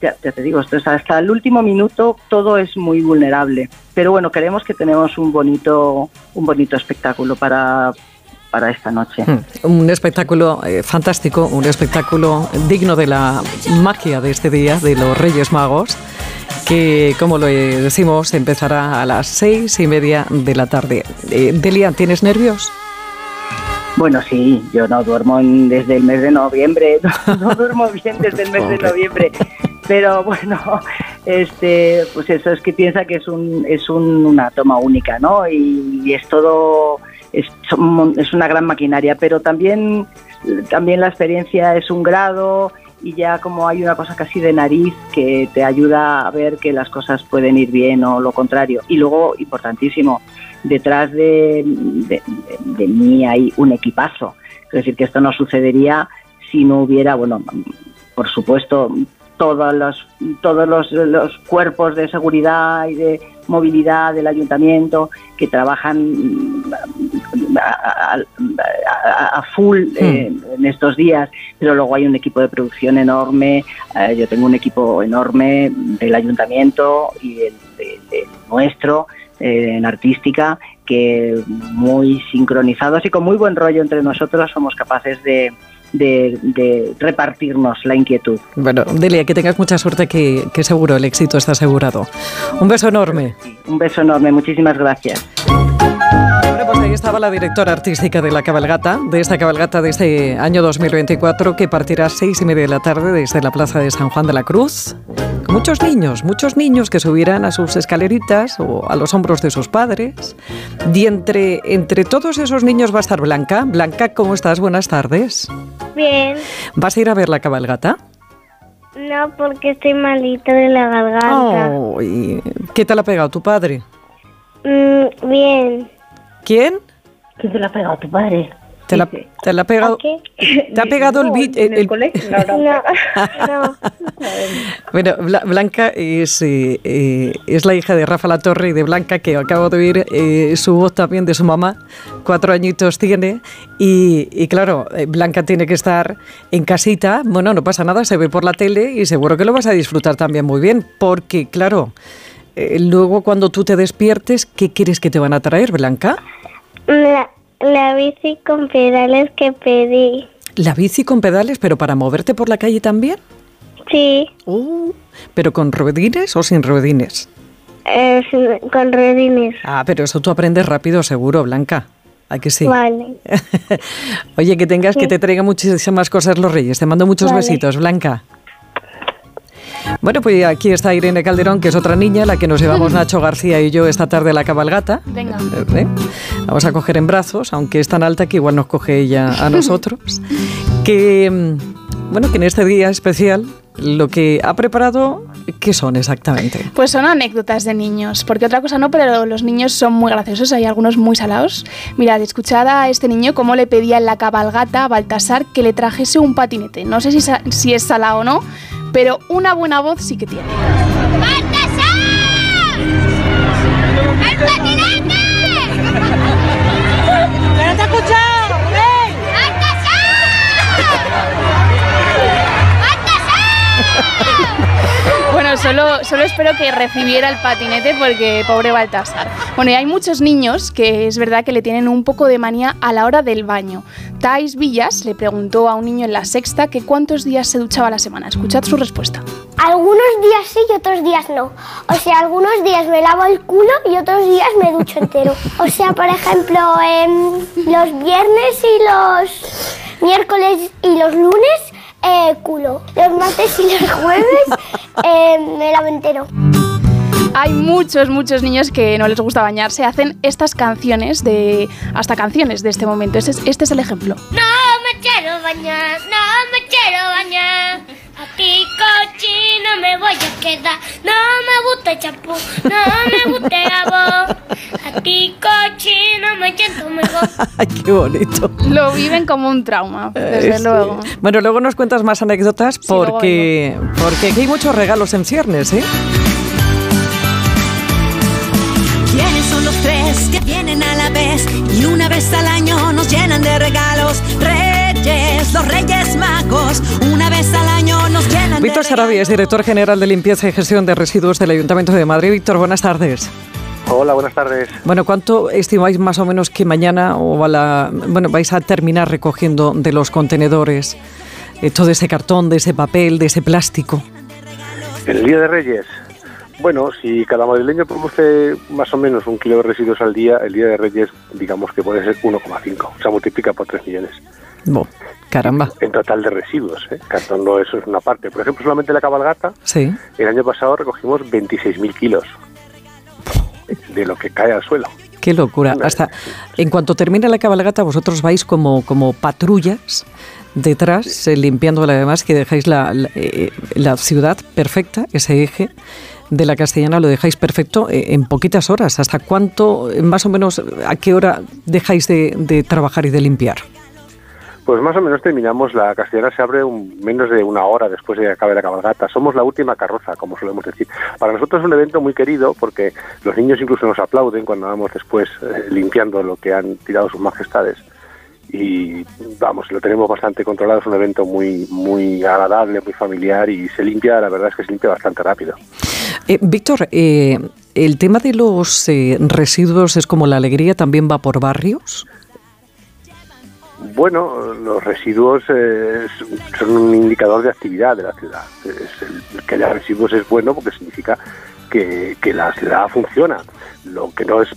ya, ya, te digo, hasta el último minuto todo es muy vulnerable. Pero bueno, creemos que tenemos un bonito, un bonito espectáculo para, para esta noche. Un espectáculo eh, fantástico, un espectáculo digno de la magia de este día, de los Reyes Magos, que, como lo decimos, empezará a las seis y media de la tarde. Eh, Delia, ¿tienes nervios? Bueno, sí, yo no duermo en, desde el mes de noviembre, no, no duermo bien desde el mes de noviembre, pero bueno, este, pues eso es que piensa que es un, es un, una toma única, ¿no? Y, y es todo es, es una gran maquinaria, pero también, también la experiencia es un grado y ya como hay una cosa casi de nariz que te ayuda a ver que las cosas pueden ir bien o lo contrario. Y luego, importantísimo, detrás de, de, de mí hay un equipazo. Es decir, que esto no sucedería si no hubiera, bueno, por supuesto, todos los, todos los, los cuerpos de seguridad y de movilidad del ayuntamiento, que trabajan mm, a, a- a- a full eh, en estos días, pero luego hay un equipo de producción enorme, eh, yo tengo un equipo enorme del ayuntamiento y el, de- del nuestro eh, en artística, que muy sincronizados y con muy buen rollo entre nosotros somos capaces de, de- de repartirnos la inquietud. Bueno, Delia, que tengas mucha suerte, que, que seguro el éxito está asegurado. Un beso enorme. Un beso enorme, muchísimas gracias. Bueno, pues ahí estaba la directora artística de la cabalgata, de esta cabalgata de este año 2024, que partirá a seis y media de la tarde desde la plaza de San Juan de la Cruz. Muchos niños, muchos niños que subirán a sus escaleritas o a los hombros de sus padres. Y entre, entre todos esos niños va a estar Blanca. Blanca, ¿cómo estás? Buenas tardes. Bien. ¿Vas a ir a ver la cabalgata? No, porque estoy malita de la garganta. ¿Qué te la ha pegado tu padre? Mm, bien. ¿Quién? ¿Qué te la ha pegado tu padre? ¿Te la, te la ha pegado? ¿Te ha pegado el bicho? ¿En el colegio? No, no. Bueno, Bla- Blanca es, eh, eh, es la hija de Rafa La Torre y de Blanca, que acabo de oír eh, su voz también de su mamá. Cuatro añitos tiene. Y, y claro, eh, Blanca tiene que estar en casita. Bueno, no pasa nada, se ve por la tele y seguro que lo vas a disfrutar también muy bien. Porque, claro, eh, luego cuando tú te despiertes, ¿qué quieres que te van a traer, Blanca? La, la bici con pedales que pedí. La bici con pedales, pero para moverte por la calle también. Sí, ¿Pero con ruedines o sin ruedines? es con redines. Ah, pero eso tú aprendes rápido, seguro, Blanca. ¿A que sí? Vale. Oye, que tengas que te traigan muchísimas cosas los reyes. Te mando muchos Vale. besitos, Blanca. Bueno, pues aquí está Irene Calderón, que es otra niña, la que nos llevamos Nacho García y yo esta tarde a la cabalgata. Venga. ¿Eh? Vamos a coger en brazos, aunque es tan alta que igual nos coge ella a nosotros. que, mm, bueno, que en este día especial lo que ha preparado, ¿qué son exactamente? Pues son anécdotas de niños, porque otra cosa no, pero los niños son muy graciosos, hay algunos muy salados. Mirad, escuchad a este niño cómo le pedía en la cabalgata a Baltasar que le trajese un patinete. No sé si, si es salado o no, pero una buena voz sí que tiene. ¡El patinete! ¡Pero te he solo, solo espero que recibiera el patinete porque pobre Baltasar. Bueno, y hay muchos niños que es verdad que le tienen un poco de manía a la hora del baño. Tais Villas le preguntó a un niño en la sexta que cuántos días se duchaba a la semana. Escuchad su respuesta. Algunos días sí y otros días no. O sea, algunos días me lavo el culo y otros días me ducho entero. O sea, por ejemplo, em, los viernes y los miércoles y los lunes, eh, culo. Los martes y los jueves em, me lavo entero. Hay muchos, muchos niños que no les gusta bañarse. Hacen estas canciones de... hasta canciones de este momento. Este es, este es el ejemplo. No me quiero bañar, no me quiero bañar. Aquí cochino me voy a quedar. No me gusta el champú, no me gusta el jabón. Aquí cochino me siento mejor. Ay, qué bonito. Lo viven como un trauma, desde Eh, sí. luego. Bueno, luego nos cuentas más anécdotas porque, porque aquí hay muchos regalos en ciernes, ¿eh? Víctor Sarabia es director general de limpieza y gestión de residuos del Ayuntamiento de Madrid. Víctor, buenas tardes. Hola, buenas tardes. Bueno, ¿cuánto estimáis más o menos que mañana o a la, bueno, vais a terminar recogiendo de los contenedores eh, todo ese cartón, de ese papel, de ese plástico? El Día de Reyes. Bueno, si cada madrileño produce más o menos un kilo de residuos al día, el Día de Reyes digamos que puede ser 1,5. O sea, multiplica por 3 millones. Bo, caramba. En total de residuos, ¿eh? Cartón no, eso es una parte. Por ejemplo, solamente la cabalgata, Sí. el año pasado recogimos 26.000 kilos de lo que cae al suelo. Qué locura. Hasta en cuanto termine la cabalgata, vosotros vais como, como patrullas detrás, eh, limpiando además que dejáis la, la, eh, la ciudad perfecta, ese eje de la castellana lo dejáis perfecto eh, en poquitas horas. ¿Hasta cuánto, más o menos, a qué hora dejáis de, de trabajar y de limpiar? Pues más o menos terminamos, la castellana se abre un, menos de una hora después de que acabe la cabalgata. Somos la última carroza, como solemos decir. Para nosotros es un evento muy querido porque los niños incluso nos aplauden cuando vamos después eh, limpiando lo que han tirado sus majestades. Y vamos, lo tenemos bastante controlado, es un evento muy, muy agradable, muy familiar y se limpia, la verdad es que se limpia bastante rápido. Eh, Víctor, eh, ¿el tema de los eh, residuos es como la alegría, también va por barrios? Bueno, los residuos eh, son un indicador de actividad de la ciudad. Que haya residuos es bueno porque significa que, que la ciudad funciona. Lo que no es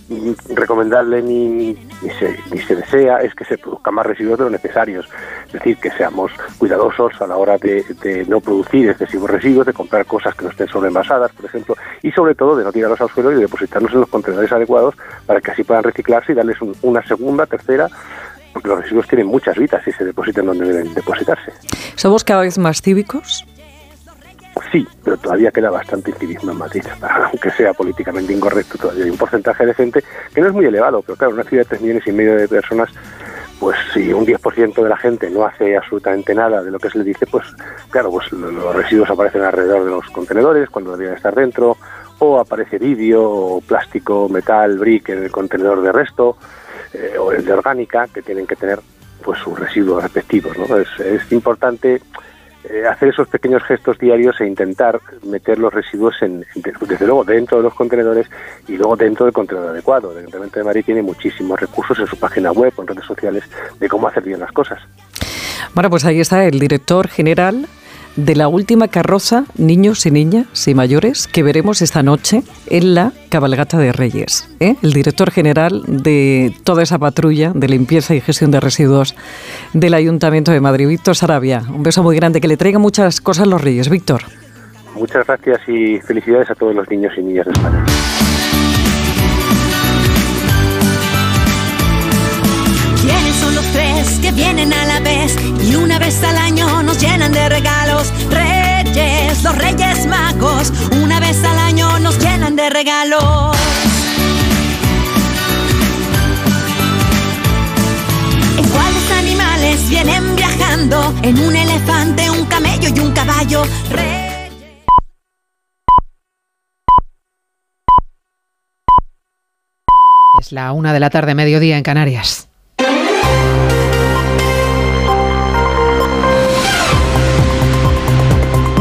recomendable ni, ni, se, ni se desea es que se produzcan más residuos de los necesarios. Es decir, que seamos cuidadosos a la hora de, de no producir excesivos residuos, de comprar cosas que no estén sobreenvasadas, por ejemplo, y sobre todo de no tirarlos al suelo y depositarlos en los contenedores adecuados para que así puedan reciclarse y darles un- una segunda, tercera, porque los residuos tienen muchas vidas y se depositan donde deben depositarse. ¿Somos cada vez más cívicos? Sí, pero todavía queda bastante incivismo en Madrid, aunque sea políticamente incorrecto, todavía hay un porcentaje de gente que no es muy elevado, pero claro, una ciudad de 3 millones y medio de personas, pues si un 10% de la gente no hace absolutamente nada de lo que se le dice, pues claro, pues lo- los residuos aparecen alrededor de los contenedores cuando deberían estar dentro, o aparece vidrio, o plástico, metal, brick en el contenedor de resto, eh, o el de orgánica, que tienen que tener pues sus residuos respectivos, ¿no? Es, es importante eh, hacer esos pequeños gestos diarios e intentar meter los residuos en, desde luego dentro de los contenedores y luego dentro del contenedor adecuado. El Ayuntamiento de Madrid tiene muchísimos recursos en su página web en redes sociales de cómo hacer bien las cosas. Bueno, pues ahí está el director general de la última carroza, niños y niñas y mayores, que veremos esta noche en la cabalgata de Reyes. ¿eh? El director general de toda esa patrulla de limpieza y gestión de residuos del Ayuntamiento de Madrid, Víctor Sarabia. Un beso muy grande, que le traiga muchas cosas los Reyes, Víctor. Muchas gracias y felicidades a todos los niños y niñas de España. Los tres que vienen a la vez y una vez al año nos llenan de regalos? Reyes, los Reyes Magos, una vez al año nos llenan de regalos. ¿En cuáles animales vienen viajando? En un elefante, un camello y un caballo. Reyes. Es la una de la tarde, mediodía en Canarias.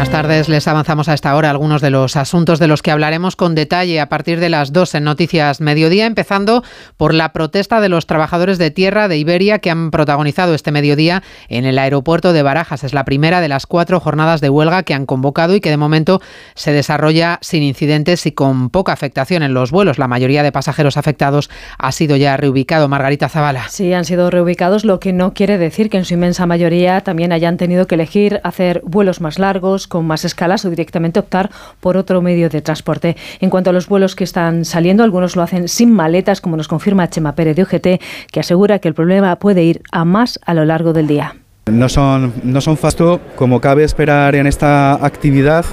Buenas tardes, les avanzamos a esta hora algunos de los asuntos de los que hablaremos con detalle a partir de las 2 en Noticias Mediodía, empezando por la protesta de los trabajadores de tierra de Iberia que han protagonizado este mediodía en el aeropuerto de Barajas. Es la primera de las cuatro jornadas de huelga que han convocado y que de momento se desarrolla sin incidentes y con poca afectación en los vuelos. La mayoría de pasajeros afectados ha sido ya reubicado. Margarita Zavala. Sí, han sido reubicados, lo que no quiere decir que en su inmensa mayoría también hayan tenido que elegir hacer vuelos más largos, con más escalas o directamente optar por otro medio de transporte. En cuanto a los vuelos que están saliendo, algunos lo hacen sin maletas, como nos confirma Chema Pérez de UGT, que asegura que el problema puede ir a más a lo largo del día. No son, no son fasto, como cabe esperar en esta actividad,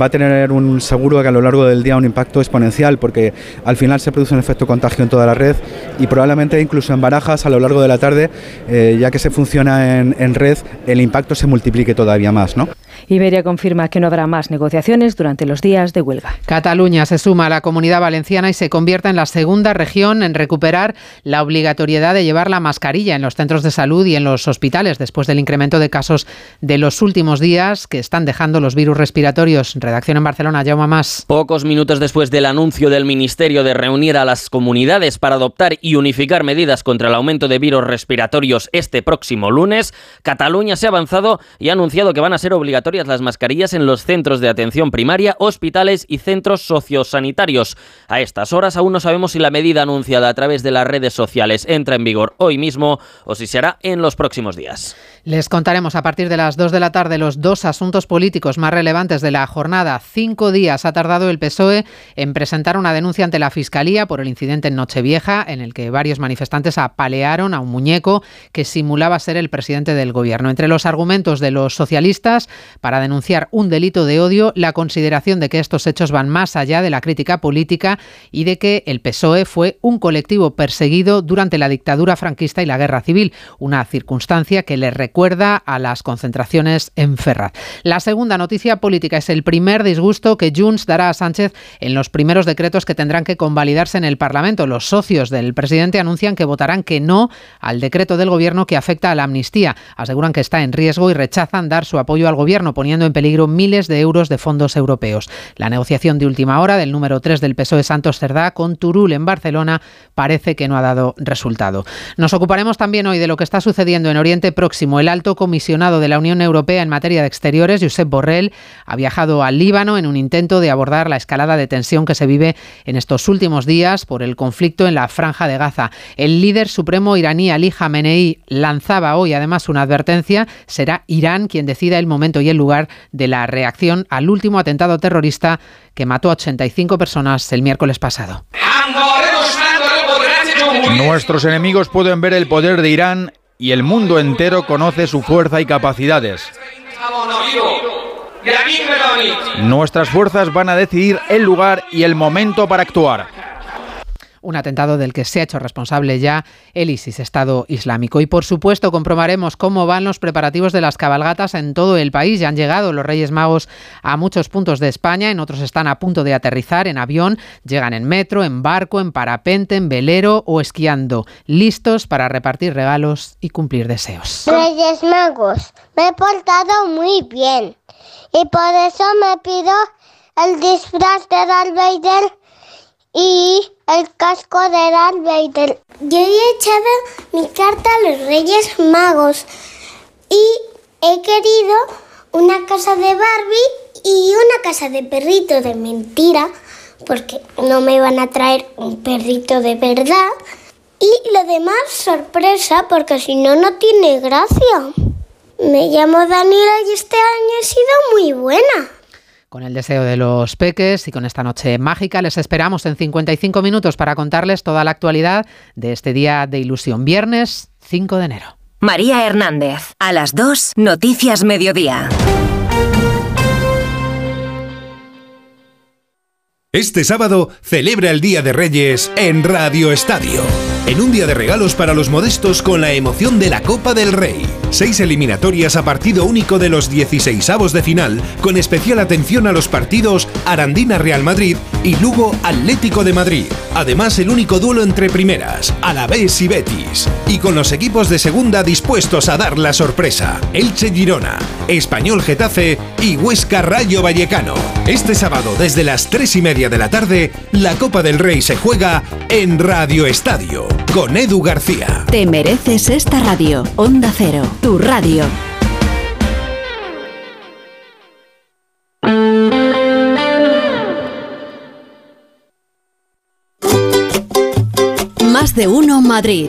va a tener un seguro que a lo largo del día un impacto exponencial, porque al final se produce un efecto contagio en toda la red y probablemente incluso en barajas a lo largo de la tarde, eh, ya que se funciona en, en red, el impacto se multiplique todavía más, ¿no? Iberia confirma que no habrá más negociaciones durante los días de huelga. Cataluña se suma a la comunidad valenciana y se convierte en la segunda región en recuperar la obligatoriedad de llevar la mascarilla en los centros de salud y en los hospitales después del incremento de casos de los últimos días que están dejando los virus respiratorios. Redacción en Barcelona, Jaume Más. Pocos minutos después del anuncio del Ministerio de reunir a las comunidades para adoptar y unificar medidas contra el aumento de virus respiratorios este próximo lunes, Cataluña se ha avanzado y ha anunciado que van a ser las mascarillas en los centros de atención primaria, hospitales y centros sociosanitarios. A estas horas aún no sabemos si la medida anunciada a través de las redes sociales entra en vigor hoy mismo o si se hará en los próximos días. Les contaremos a partir de las 2 de la tarde los dos asuntos políticos más relevantes de la jornada. Cinco días ha tardado el PSOE en presentar una denuncia ante la Fiscalía por el incidente en Nochevieja, en el que varios manifestantes apalearon a un muñeco que simulaba ser el presidente del gobierno. Entre los argumentos de los socialistas, para denunciar un delito de odio, la consideración de que estos hechos van más allá de la crítica política y de que el PSOE fue un colectivo perseguido durante la dictadura franquista y la guerra civil, una circunstancia que le recuerda a las concentraciones en Ferraz. La segunda noticia política es el primer disgusto que Junts dará a Sánchez en los primeros decretos que tendrán que convalidarse en el Parlamento. Los socios del presidente anuncian que votarán que no al decreto del gobierno que afecta a la amnistía. Aseguran que está en riesgo y rechazan dar su apoyo al gobierno, poniendo en peligro miles de euros de fondos europeos. La negociación de última hora del número 3 del PSOE Santos Cerdá con Turul en Barcelona parece que no ha dado resultado. Nos ocuparemos también hoy de lo que está sucediendo en Oriente Próximo. El alto comisionado de la Unión Europea en materia de exteriores, Josep Borrell, ha viajado al Líbano en un intento de abordar la escalada de tensión que se vive en estos últimos días por el conflicto en la franja de Gaza. El líder supremo iraní Ali Khamenei lanzaba hoy además una advertencia. Será Irán quien decida el momento y el lugar de la reacción al último atentado terrorista que mató a 85 personas el miércoles pasado. Nuestros enemigos pueden ver el poder de Irán y el mundo entero conoce su fuerza y capacidades. Nuestras fuerzas van a decidir el lugar y el momento para actuar un atentado del que se ha hecho responsable ya el ISIS, Estado Islámico. Y por supuesto comprobaremos cómo van los preparativos de las cabalgatas en todo el país. Ya han llegado los Reyes Magos a muchos puntos de España, en otros están a punto de aterrizar en avión, llegan en metro, en barco, en parapente, en velero o esquiando, listos para repartir regalos y cumplir deseos. Reyes Magos, me he portado muy bien y por eso me pido el disfraz de Darth y el casco de Darth Vader. Yo he echado mi carta a los Reyes Magos y he querido una casa de Barbie y una casa de perrito de mentira, porque no me van a traer un perrito de verdad. Y lo demás sorpresa, porque si no, no tiene gracia. Me llamo Daniela y este año he sido muy buena. Con el deseo de los peques y con esta noche mágica les esperamos en 55 minutos para contarles toda la actualidad de este día de ilusión, viernes 5 de enero. María Hernández, a las 2, Noticias Mediodía. Este sábado celebra el Día de Reyes en Radio Estadio. En un día de regalos para los modestos con la emoción de la Copa del Rey. Seis eliminatorias a partido único de los 16 de final, con especial atención a los partidos Arandina Real Madrid y Lugo Atlético de Madrid. Además, el único duelo entre primeras, Alavés y Betis. Y con los equipos de segunda dispuestos a dar la sorpresa. Elche Girona, Español Getafe y Huesca Rayo Vallecano. Este sábado, desde las 3 y media de la tarde, la Copa del Rey se juega en Radio Estadio, con Edu García. Te mereces esta radio. Onda Cero, tu radio. Más de uno Madrid.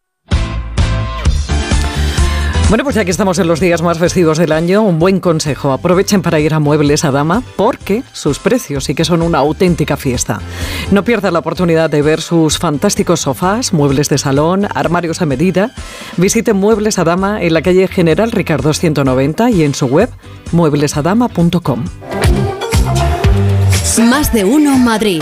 Bueno, pues ya que estamos en los días más festivos del año, un buen consejo. Aprovechen para ir a Muebles a Dama porque sus precios sí que son una auténtica fiesta. No pierdan la oportunidad de ver sus fantásticos sofás, muebles de salón, armarios a medida. Visiten Muebles a Dama en la calle General Ricardo 190 y en su web mueblesadama.com. Más de uno Madrid.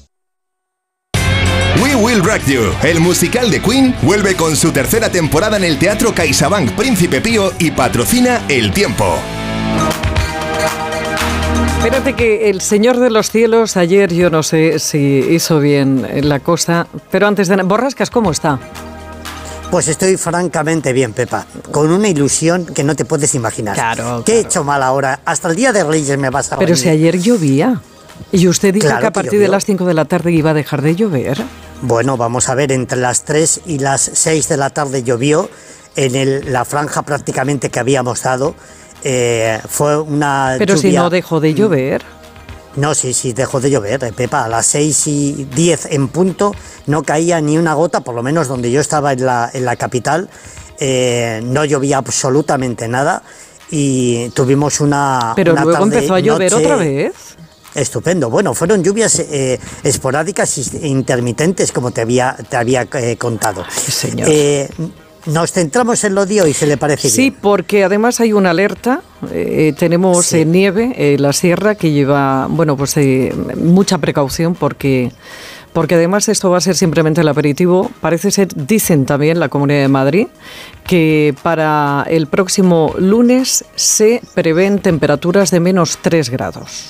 We Will Rock You, el musical de Queen, vuelve con su tercera temporada en el Teatro CaixaBank Príncipe Pío y patrocina El Tiempo. Espérate que el Señor de los Cielos ayer yo no sé si hizo bien la cosa, pero antes de... Borrascas, ¿cómo está? Pues estoy francamente bien, Pepa, con una ilusión que no te puedes imaginar. Claro. ¿Qué he hecho mal ahora? Hasta el día de Reyes me vas a Pero si ayer llovía. Y usted dijo Claro que a que partir de las 5 de la tarde iba a dejar de llover. Bueno, vamos a ver, entre las 3 y las 6 de la tarde llovió en el- la franja prácticamente que habíamos dado. eh, fue una Pero si no dejó de llover. No, sí, sí, dejó de llover, eh, Pepa. A las 6 y 10 en punto no caía ni una gota, por lo menos donde yo estaba en la, en la capital. eh, no llovía absolutamente nada y tuvimos una. Pero una luego tarde, empezó a llover noche otra vez. Estupendo. Bueno, fueron lluvias eh, esporádicas e intermitentes, como te había, te había eh, contado. señor. Eh, nos centramos en lo de hoy, si le parece Sí, bien. porque además hay una alerta. eh, tenemos eh, nieve en la sierra que lleva, bueno, pues mucha precaución porque, porque además esto va a ser simplemente el aperitivo. Parece ser, dicen también la Comunidad de Madrid, que para el próximo lunes se prevén temperaturas de menos 3 grados.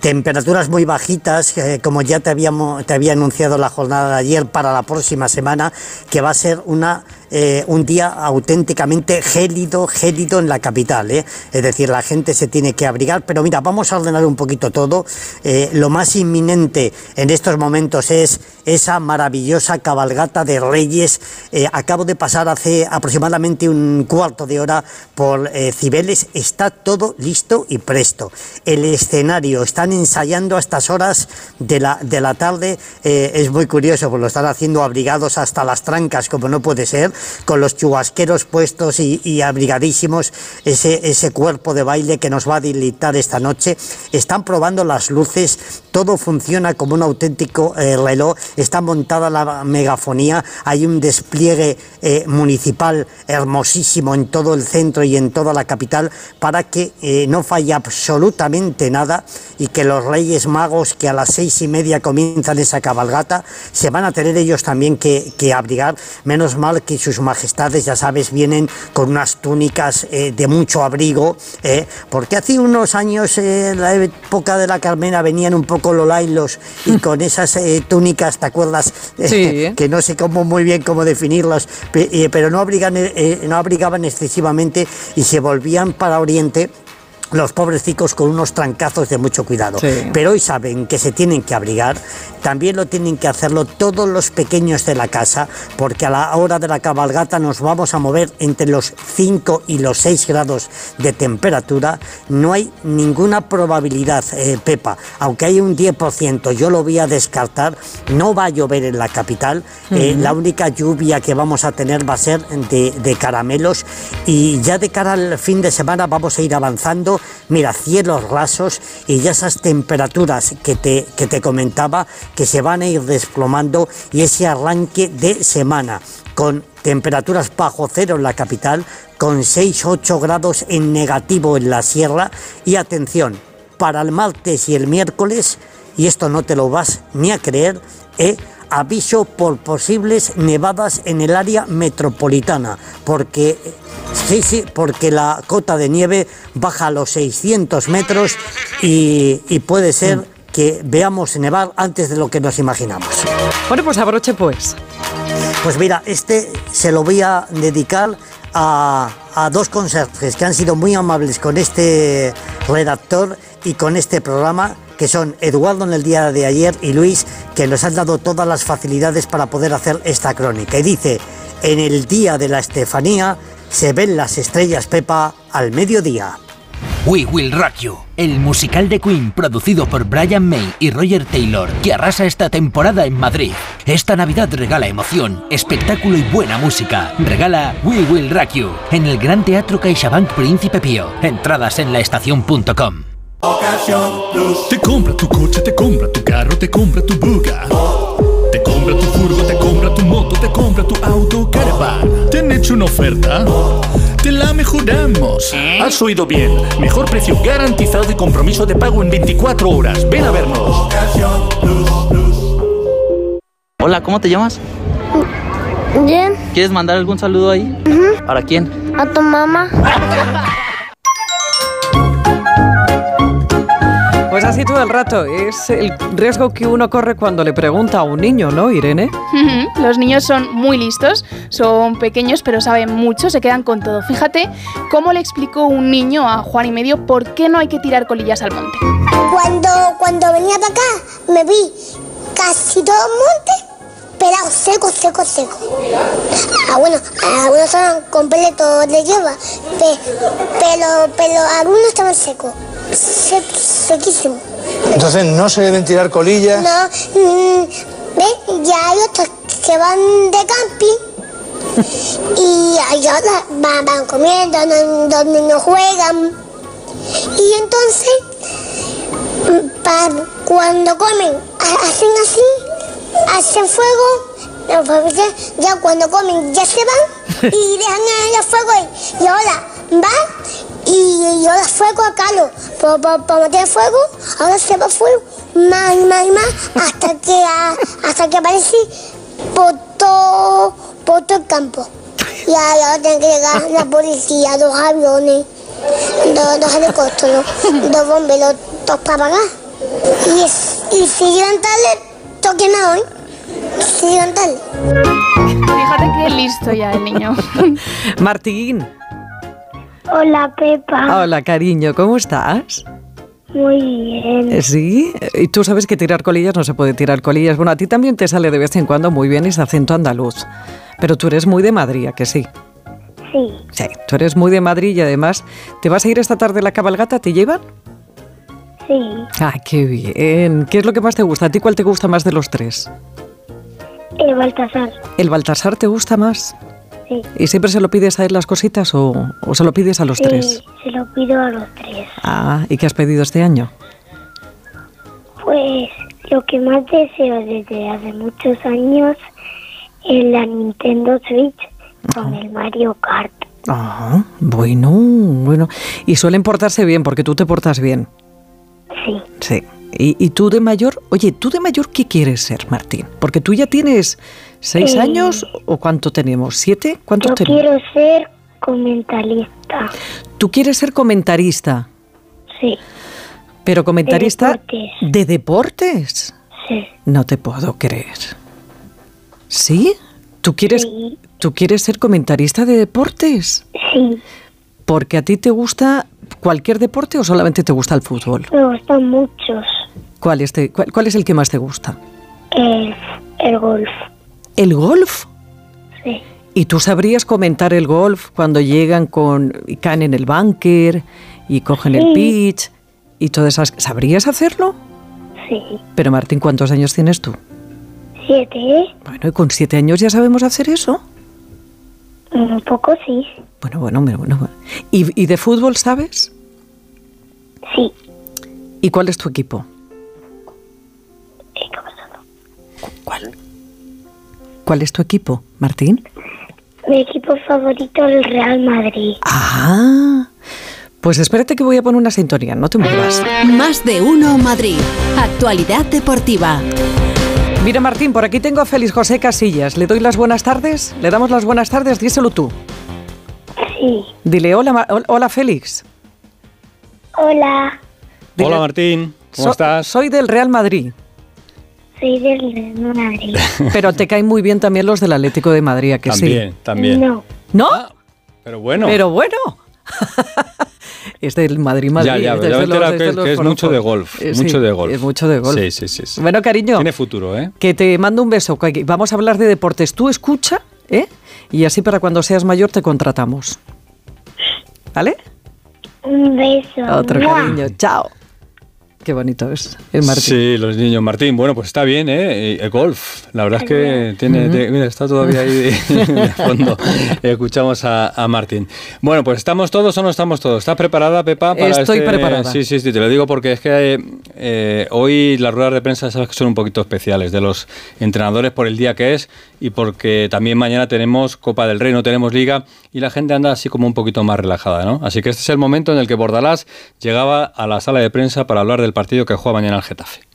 Temperaturas muy bajitas, eh, como ya te, habíamos, te había anunciado la jornada de ayer para la próxima semana, que va a ser una, eh, un día auténticamente gélido, gélido en la capital. ¿eh? Es decir, la gente se tiene que abrigar. Pero mira, vamos a ordenar un poquito todo. Eh, lo más inminente en estos momentos es esa maravillosa cabalgata de Reyes. Acabo de pasar hace aproximadamente un cuarto de hora por Cibeles. Está todo listo y presto. El escenario están ensayando a estas horas de la, de la tarde. Es muy curioso, pues lo están haciendo abrigados hasta las trancas, como no puede ser, con los chubasqueros puestos y, abrigadísimos. Ese, ese cuerpo de baile que nos va a deleitar esta noche. Están probando las luces. Todo funciona como un auténtico eh, reloj. Está montada la megafonía. Hay un despliegue eh, municipal hermosísimo en todo el centro y en toda la capital para que eh, no falle absolutamente nada y que los Reyes Magos que a las seis y media comienzan esa cabalgata se van a tener ellos también que, que abrigar. Menos mal que sus majestades, ya sabes, vienen con unas túnicas eh, de mucho abrigo, eh, porque hace unos años, eh, en la época de la Carmena, venían un poco lolailos y con esas eh, túnicas, ¿te acuerdas? Sí. que no sé cómo muy bien cómo definirlas, pe- eh, pero no, abrigan, eh, no abrigaban excesivamente y se volvían para Oriente los pobrecicos con unos trancazos de mucho cuidado. Sí. Pero hoy saben que se tienen que abrigar, también lo tienen que hacerlo todos los pequeños de la casa, porque a la hora de la cabalgata nos vamos a mover entre los 5 y los 6 grados de temperatura. No hay ninguna probabilidad, eh, Pepa, aunque hay un 10%, yo lo voy a descartar, no va a llover en la capital, eh, la única lluvia que vamos a tener va a ser de, de caramelos y ya de cara al fin de semana vamos a ir avanzando. Mira, cielos rasos y ya esas temperaturas que te, que te comentaba que se van a ir desplomando y ese arranque de semana con temperaturas bajo cero en la capital, con 6-8 grados en negativo en la sierra y atención, para el martes y el miércoles, y esto no te lo vas ni a creer, eh, aviso por posibles nevadas en el área metropolitana, porque sí, sí, porque la cota de nieve baja a los 600 metros y, y puede ser que veamos nevar antes de lo que nos imaginamos. Bueno, pues abroche pues. Pues mira, este se lo voy a dedicar a, a dos conserjes que han sido muy amables con este redactor y con este programa, que son Eduardo en el día de ayer y Luis, que nos han dado todas las facilidades para poder hacer esta crónica. Y dice, en el día de la Estefanía se ven las estrellas Pepa al mediodía. We Will Rock You, el musical de Queen producido por Brian May y Roger Taylor, que arrasa esta temporada en Madrid. Esta Navidad regala emoción, espectáculo y buena música. Regala We Will Rock You en el Gran Teatro CaixaBank Príncipe Pío. Entradas en laestacion.com. Te compra tu coche, te compra tu carro, te compra tu buga. Te compra tu furgo, te compra tu moto, te compra tu auto, caravan. ¿Te han hecho una oferta? Te la mejoramos. Has oído bien. Mejor precio garantizado y compromiso de pago en 24 horas. Ven a vernos. Hola, ¿cómo te llamas? Bien. ¿Quieres mandar algún saludo ahí? ¿Para quién? A tu mamá. Pues así todo el rato. Es el riesgo que uno corre cuando le pregunta a un niño, ¿no, Irene? Los niños son muy listos, son pequeños pero saben mucho, se quedan con todo. Fíjate cómo le explicó un niño a Juan y medio por qué no hay que tirar colillas al monte. Cuando, cuando venía para acá, me vi casi todo el monte pelado, seco, seco, seco. Ah, bueno, algunos estaban completos de hierba, pe- pero, pero algunos estaban secos, se- sequísimos. Entonces no se deben tirar colillas. No, mm, ¿ves? Ya hay otros que van de camping y hay otros van, van comiendo, no- los niños juegan. Y entonces, mm, cuando comen, ha- hacen así, hacen fuego, no, pues ya, cuando comen ya se van y dejan el fuego ahí. Y ahora van y, y ahora fuego a calo. Para meter fuego, ahora se va fuego más y más y más hasta que, a- hasta que aparece por todo, por todo el campo. Y ahora tiene que llegar la policía, dos aviones, dos, dos helicópteros, dos bomberos, dos papagás. Y, es- y si llegan tarde, toquen a hoy. Si llegan tarde. Fíjate qué listo ya el niño. Martín. Hola, Pepa. Hola, cariño, ¿cómo estás? Muy bien. Eh, Sí, y tú sabes que tirar colillas no se puede tirar colillas. Bueno, a ti también te sale de vez en cuando muy bien ese acento andaluz. Pero tú eres muy de Madrid, ¿a que sí? Sí, Sí, tú eres muy de Madrid y además, ¿te vas a ir esta tarde a la cabalgata? ¿Te llevan? sí. Ah, qué bien. ¿Qué es lo que más te gusta? ¿A ti cuál te gusta más de los tres? El Baltasar. ¿El Baltasar te gusta más? Sí. ¿Y siempre se lo pides a él las cositas o, o se lo pides a los Sí, tres? se lo pido a los tres. Ah, ¿y qué has pedido este año? Pues lo que más deseo desde hace muchos años es la Nintendo Switch con el Mario Kart. Ah, bueno, bueno. Y suelen portarse bien porque tú te portas bien. Sí. Sí. ¿Y, y tú de mayor? Oye, ¿tú de mayor qué quieres ser, Martín? Porque tú ya tienes seis Eh, años o cuánto tenemos, siete, ¿cuántos Yo tenemos? quiero ser comentarista. Tú quieres ser comentarista, Sí, pero comentarista deportes. de deportes. sí. No te puedo creer. ¿Sí? ¿Tú quieres, ¿Tú quieres ser comentarista de deportes? Sí. ¿Porque a ti te gusta cualquier deporte o solamente te gusta el fútbol? Me gustan muchos. ¿Cuál es, te- cuál, cuál es el que más te gusta? El, el golf. ¿El golf? Sí. ¿Y tú sabrías comentar el golf cuando llegan con y caen en el bunker y cogen el pitch y todas esas... ¿Sabrías hacerlo? Sí. Pero Martín, ¿cuántos años tienes tú? Siete. Bueno, y con siete años ya sabemos hacer eso. Un poco sí. Bueno, bueno, bueno, bueno. ¿Y, y de fútbol sabes? Sí. ¿Y cuál es tu equipo? ¿Cuál? ¿Cuál es tu equipo, Martín? Mi equipo favorito es el Real Madrid. Ah, pues espérate que voy a poner una sintonía, no te muevas. Más de uno Madrid. Actualidad deportiva. Mira, Martín, por aquí tengo a Félix José Casillas. ¿Le doy las buenas tardes? ¿Le damos las buenas tardes? Díselo tú. Sí. Dile hola, Ma- hola Félix. Hola, Dile- Hola Martín, ¿cómo So- estás? Soy del Real Madrid, soy del Real Madrid. pero te caen muy bien también los del Atlético de Madrid, ¿a que También, sí? también. No. ¿No? Pero bueno. Pero bueno. es del Madrid-Madrid. ya, ya, ya de me he los- es que, los que es mucho de golf. Eh, sí, mucho de golf. Es mucho de golf. Sí, sí, sí. sí. Bueno, cariño. Tiene futuro, ¿eh? Que te mando un beso. Vamos a hablar de deportes. Tú escucha, ¿eh? Y así para cuando seas mayor te contratamos. ¿Vale? Un beso. Otro ¡Mua! cariño. Chao. Qué bonito es el Martín. Sí, los niños. Martín, bueno, pues está bien, ¿eh? El golf. La verdad es que tiene. Mira, está todavía ahí de, de fondo. Escuchamos a, a Martín. Bueno, pues ¿estamos todos o no estamos todos? ¿Estás preparada, Pepa? Para Estoy este- preparada. Sí, sí, sí, te lo digo porque es que eh, eh, hoy las ruedas de prensa sabes que son un poquito especiales de los entrenadores por el día que es y porque también mañana tenemos Copa del Rey, no tenemos Liga y la gente anda así como un poquito más relajada, ¿no? Así que este es el momento en el que Bordalás llegaba a la sala de prensa para hablar del partido que juega mañana el Getafe.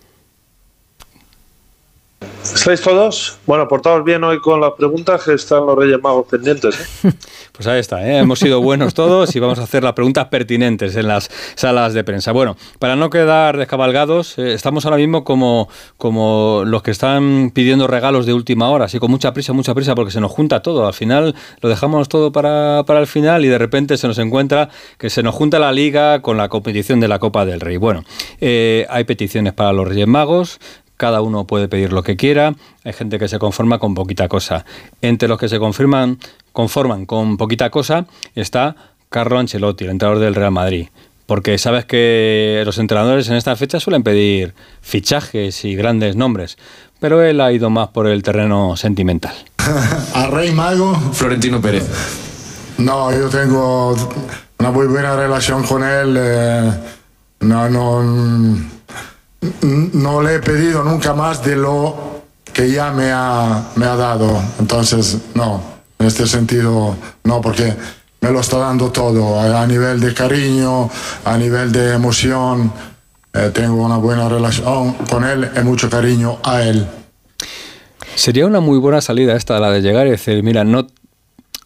¿Estáis todos? Bueno, portaos bien hoy con las preguntas que están los Reyes Magos pendientes. ¿eh? Pues ahí está, ¿eh? hemos sido buenos todos y vamos a hacer las preguntas pertinentes en las salas de prensa. Bueno, para no quedar descabalgados, eh, estamos ahora mismo como, como los que están pidiendo regalos de última hora, así con mucha prisa, mucha prisa, porque se nos junta todo. Al final lo dejamos todo para, para el final y de repente se nos encuentra que se nos junta la liga con la competición de la Copa del Rey. Bueno, eh, hay peticiones para los Reyes Magos, cada uno puede pedir lo que quiera. Hay gente que se conforma con poquita cosa. Entre los que se confirman, conforman con poquita cosa está Carlo Ancelotti, el entrenador del Real Madrid. Porque sabes que los entrenadores en esta fecha suelen pedir fichajes y grandes nombres. Pero él ha ido más por el terreno sentimental. A Rey Mago. Florentino Pérez. No, yo tengo una muy buena relación con él. eh, no, no, no le he pedido nunca más de lo que ya me ha, me ha dado. Entonces, no, en este sentido, no, porque me lo está dando todo, a, nivel de cariño, a nivel de emoción. eh, tengo una buena relación con él y mucho cariño a él. Sería una muy buena salida esta, la de llegar y decir, mira, no,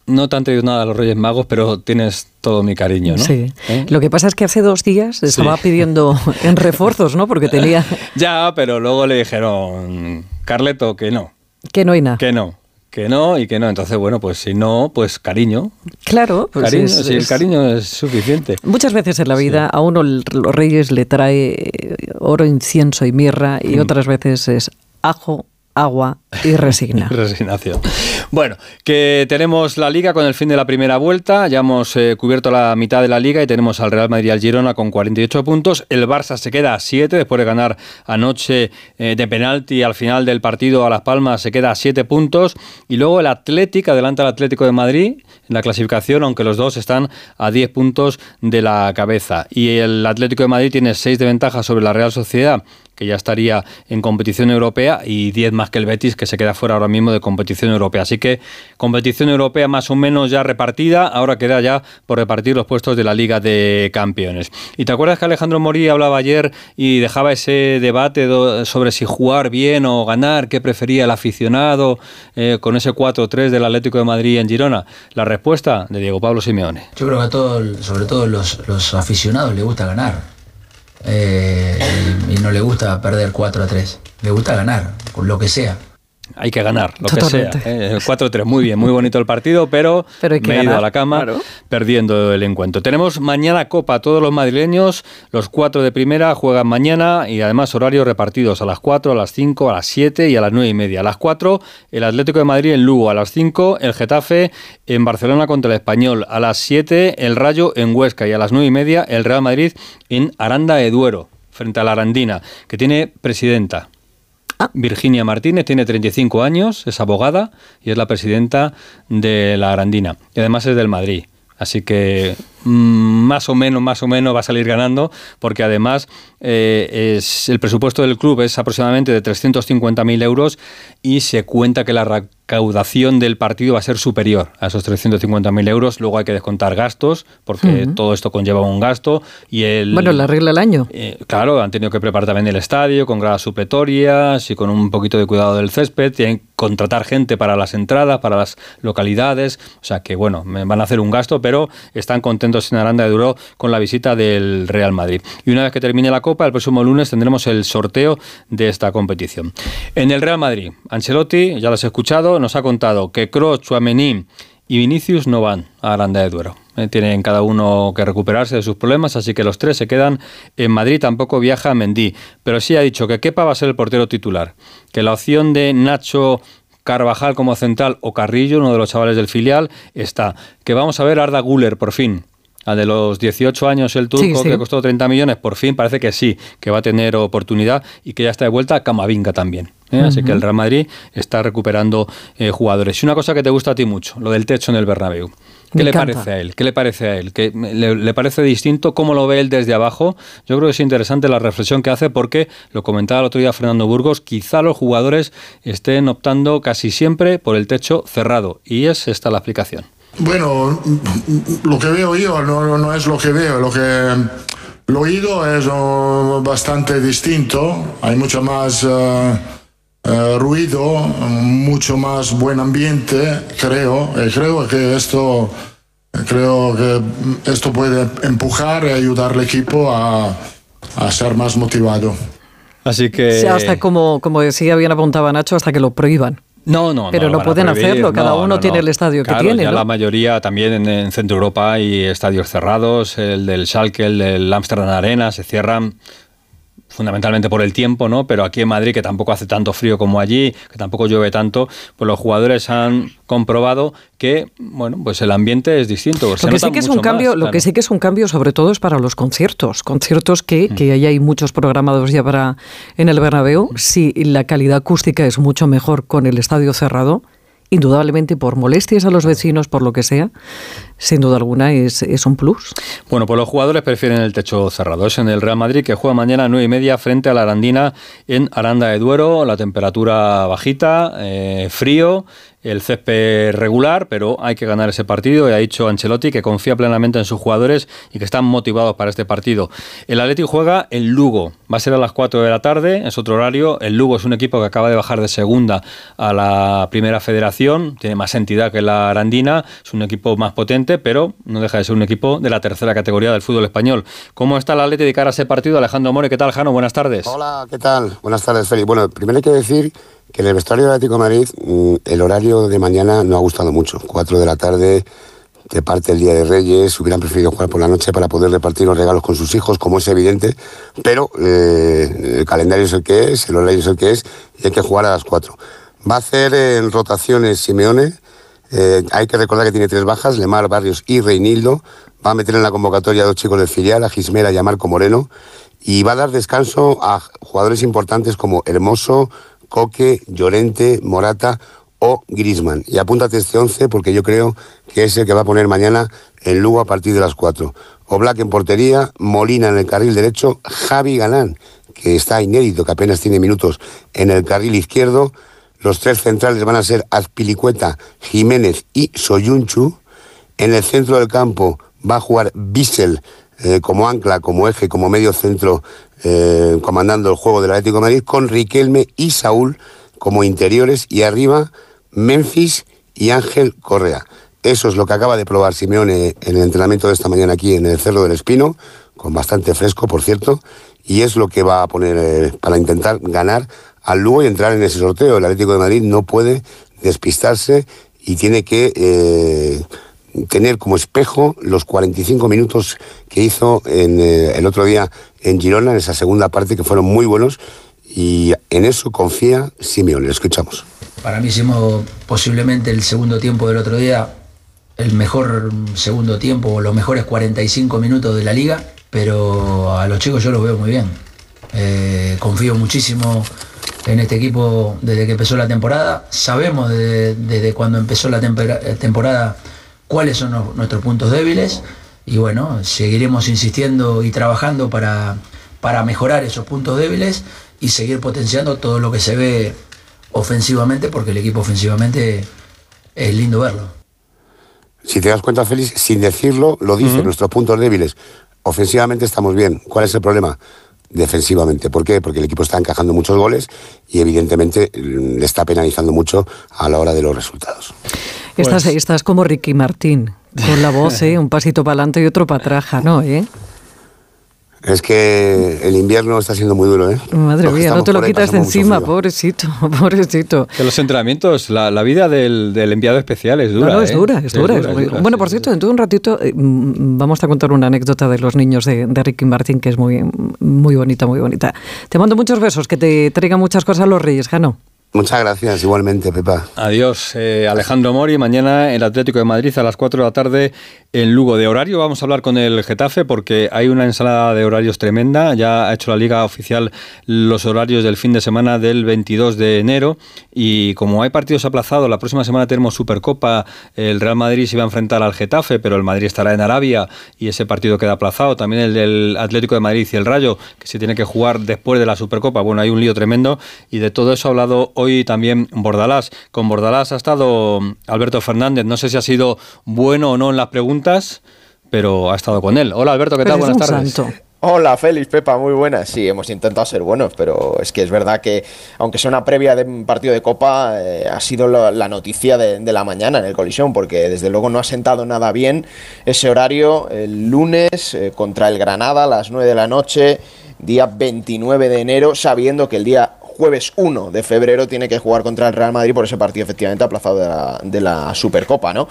no te han traído nada a los Reyes Magos, pero tienes todo mi cariño, ¿no? Sí. ¿Eh? Lo que pasa es que hace dos días estaba Sí. pidiendo en refuerzos, ¿no? Porque tenía Ya, pero luego le dijeron, Carleto, que no, que no hay nada. que no, que no y que no. Entonces, bueno, pues si no, pues cariño. Claro, pues cariño, es- si el cariño es suficiente. Muchas veces en la vida a uno los reyes le trae oro, incienso y mirra y Mm. otras veces es ajo, agua y resigna. Resignación. Bueno, que tenemos la liga con el fin de la primera vuelta. Ya hemos eh, cubierto la mitad de la liga y tenemos al Real Madrid y al Girona con 48 puntos. El Barça se queda a 7 después de ganar anoche eh, de penalti al final del partido a Las Palmas. Se queda a 7 puntos. Y luego el Atlético adelanta al Atlético de Madrid en la clasificación, aunque los dos están a 10 puntos de la cabeza. Y el Atlético de Madrid tiene 6 de ventaja sobre la Real Sociedad que ya estaría en competición europea, y 10 más que el Betis, que se queda fuera ahora mismo de competición europea. Así que competición europea más o menos ya repartida, ahora queda ya por repartir los puestos de la Liga de Campeones. ¿Y te acuerdas que Alejandro Morí hablaba ayer y dejaba ese debate sobre si jugar bien o ganar, qué prefería el aficionado eh, con ese 4-3 del Atlético de Madrid en Girona? La respuesta de Diego Pablo Simeone. Yo creo que a todos, sobre todo los, los aficionados, les gusta ganar. Eh, y, y no le gusta perder 4 a 3. Le gusta ganar, con lo que sea. Hay que ganar, lo Totalmente. que sea. ¿eh? El 4-3, muy bien, muy bonito el partido, pero, me he ido a la cama claro. perdiendo el encuentro. Tenemos mañana Copa, todos los madrileños, los cuatro de primera juegan mañana y además horarios repartidos a las 4, a las 5, a las 7 y a las 9 y media. A las 4, el Atlético de Madrid en Lugo, a las 5, el Getafe en Barcelona contra el Español, a las 7, el Rayo en Huesca y a las 9 y media, el Real Madrid en Aranda de Duero, frente a la Arandina, que tiene presidenta. Virginia Martínez tiene 35 años, es abogada y es la presidenta de la Arandina. Y además es del Madrid. Así que más o menos, más o menos va a salir ganando, porque además eh, es, el presupuesto del club es aproximadamente de 350.000 euros y se cuenta que la recaudación del partido va a ser superior a esos 350.000 euros. Luego hay que descontar gastos, porque Ujú. todo esto conlleva un gasto. Y el, Bueno, la regla del año. eh, claro, han tenido que preparar también el estadio con gradas supletorias y con un poquito de cuidado del césped. Tienen que contratar gente para las entradas, para las localidades. O sea que, bueno, van a hacer un gasto, pero están contentos en Aranda de Duro con la visita del Real Madrid. Y una vez que termine la Copa, el próximo lunes tendremos el sorteo de esta competición. En el Real Madrid, Ancelotti, ya lo has escuchado, nos ha contado que Kroos, Chouameni y Vinicius no van a Aranda de Duero. Eh, tienen cada uno que recuperarse de sus problemas, así que los tres se quedan en Madrid. Tampoco viaja Mendy, pero sí ha dicho que Kepa va a ser el portero titular, que la opción de Nacho Carvajal como central o Carrillo, uno de los chavales del filial, está. Que vamos a ver a Arda Guller por fin. Al de los 18 años el turco, Sí, sí. que costó 30 millones, por fin parece que sí, que va a tener oportunidad y que ya está de vuelta Camavinga también. ¿eh? Así que el Real Madrid está recuperando eh, jugadores. Y una cosa que te gusta a ti mucho, lo del techo en el Bernabéu. ¿Qué Me le encanta. parece a él? ¿Qué le parece a él? ¿Que le, le parece distinto? ¿Cómo lo ve él desde abajo? Yo creo que es interesante la reflexión que hace porque, lo comentaba el otro día Fernando Burgos, quizá los jugadores estén optando casi siempre por el techo cerrado. Y es esta la explicación. Bueno, lo que veo yo no, no- es lo que veo, lo que lo oído es oh, bastante distinto, hay mucho más eh, eh, ruido, mucho más buen ambiente, creo, y creo que esto creo que esto puede empujar y ayudar al equipo a, a ser más motivado. Así que... Sí, hasta como, como decía bien apuntaba Nacho, hasta que lo prohíban. No, no, Pero no pueden prohibir, hacerlo, cada no, uno no, tiene el estadio que tiene, la mayoría también en, en Centro Europa hay estadios cerrados, el del Schalke, el del Amsterdam Arena, se cierran fundamentalmente por el tiempo, ¿no? Pero aquí en Madrid, que tampoco hace tanto frío como allí, que tampoco llueve tanto, pues los jugadores han comprobado que, bueno, pues el ambiente es distinto. Lo que sí que es un cambio, más, lo que sí que es un cambio sobre todo es para los conciertos, conciertos que, Mm. que ahí hay muchos programados ya para en el Bernabéu. Si la calidad acústica es mucho mejor con el estadio cerrado, indudablemente por molestias a los vecinos, por lo que sea, sin duda alguna es, es un plus. Bueno, pues los jugadores prefieren el techo cerrado. Es en el Real Madrid que juega mañana a 9 y media frente a la Arandina en Aranda de Duero. La temperatura bajita, eh, frío, el césped regular, pero hay que ganar ese partido. Y ha dicho Ancelotti que confía plenamente en sus jugadores y que están motivados para este partido. El Atlético juega en Lugo. Va a ser a las 4 de la tarde, es otro horario. El Lugo es un equipo que acaba de bajar de segunda a la primera federación. Tiene más entidad que la Arandina. Es un equipo más potente, pero no deja de ser un equipo de la tercera categoría del fútbol español. ¿Cómo está el Atlético de cara a ese partido? Alejandro More, ¿qué tal, Jano? Buenas tardes. Hola, ¿qué tal? Buenas tardes, Félix. Bueno, primero hay que decir que en el vestuario del Atlético de Madrid mm, el horario de mañana no ha gustado mucho. Cuatro de la tarde, de parte del Día de Reyes, hubieran preferido jugar por la noche para poder repartir los regalos con sus hijos, como es evidente, pero eh, el calendario es el que es, el horario es el que es, y hay que jugar a las cuatro. Va a hacer en rotaciones Simeone, eh, hay que recordar que tiene tres bajas, Lemar, Barrios y Reinildo. Va a meter en la convocatoria a dos chicos del filial, a Gismera y a Marco Moreno. Y va a dar descanso a jugadores importantes como Hermoso, Coque, Llorente, Morata o Grisman. Y apúntate este 11 porque yo creo que es el que va a poner mañana en Lugo a partir de las 4. Oblak en portería, Molina en el carril derecho, Javi Galán, que está inédito, que apenas tiene minutos en el carril izquierdo. Los tres centrales van a ser Azpilicueta, Jiménez y Soyunchu. En el centro del campo va a jugar Bissell eh, como ancla, como eje, como medio centro, eh, comandando el juego del Atlético de Madrid, con Riquelme y Saúl como interiores. Y arriba Memphis y Ángel Correa. Eso es lo que acaba de probar Simeone en el entrenamiento de esta mañana aquí en el Cerro del Espino, con bastante fresco, por cierto, y es lo que va a poner eh, para intentar ganar al Lugo y entrar en ese sorteo. El Atlético de Madrid no puede despistarse y tiene que eh, tener como espejo los 45 minutos que hizo en, eh, el otro día en Girona, en esa segunda parte, que fueron muy buenos, y en eso confía Simeone. Lo escuchamos. Para mí hicimos posiblemente el segundo tiempo del otro día, el mejor segundo tiempo, o los mejores 45 minutos de la liga, pero a los chicos yo los veo muy bien. Eh, confío muchísimo en este equipo desde que empezó la temporada. Sabemos desde, desde cuando empezó la tempera- temporada cuáles son nuestros puntos débiles y bueno, seguiremos insistiendo y trabajando para, para mejorar esos puntos débiles y seguir potenciando todo lo que se ve ofensivamente, porque el equipo ofensivamente es lindo verlo. Si te das cuenta, Félix, sin decirlo, lo dice, nuestros puntos débiles. Ofensivamente estamos bien. ¿Cuál es el problema? Defensivamente. ¿Por qué? Porque el equipo está encajando muchos goles y evidentemente le está penalizando mucho a la hora de los resultados. Estás, Pues estás como Ricky Martín, con la voz, ¿eh? un pasito para adelante y otro para atrás, ¿no? ¿eh? Es que el invierno está siendo muy duro, ¿eh? Madre mía, no te lo por quitas de encima, pobrecito, pobrecito. Que los entrenamientos, la, la vida del, del enviado especial es dura. no, no, es ¿eh? dura, es dura. es muy- dura, bueno, sí, por sí. cierto, dentro de un ratito eh, mm, vamos a contar una anécdota de los niños de, de Ricky Martín que es muy, muy bonita, muy bonita. Te mando muchos besos, que te traigan muchas cosas los reyes, Jano. Muchas gracias, igualmente, Pepa. Adiós, eh, Alejandro Mori. Mañana el Atlético de Madrid a las 4 de la tarde en Lugo. De horario vamos a hablar con el Getafe porque hay una ensalada de horarios tremenda. Ya ha hecho la liga oficial los horarios del fin de semana del 22 de enero y como hay partidos aplazados, la próxima semana tenemos Supercopa. El Real Madrid se va a enfrentar al Getafe, pero el Madrid estará en Arabia y ese partido queda aplazado. También el del Atlético de Madrid y el Rayo, que se tiene que jugar después de la Supercopa. Bueno, hay un lío tremendo y de todo eso ha hablado hoy también Bordalás. Con Bordalás ha estado Alberto Fernández. No sé si ha sido bueno o no en las preguntas, pero ha estado con él. Hola Alberto, ¿qué tal? Buenas tardes. Hola, Félix, Pepa, muy buenas. Sí, hemos intentado ser buenos, pero es que es verdad que, aunque sea una previa de un partido de Copa, eh, ha sido la, la noticia de, de, la mañana en el colisión, porque desde luego no ha sentado nada bien ese horario el lunes eh, contra el Granada a las 9 de la noche, día 29 de enero, sabiendo que el día jueves 1 de febrero tiene que jugar contra el Real Madrid por ese partido efectivamente aplazado de la, de la, Supercopa, ¿no?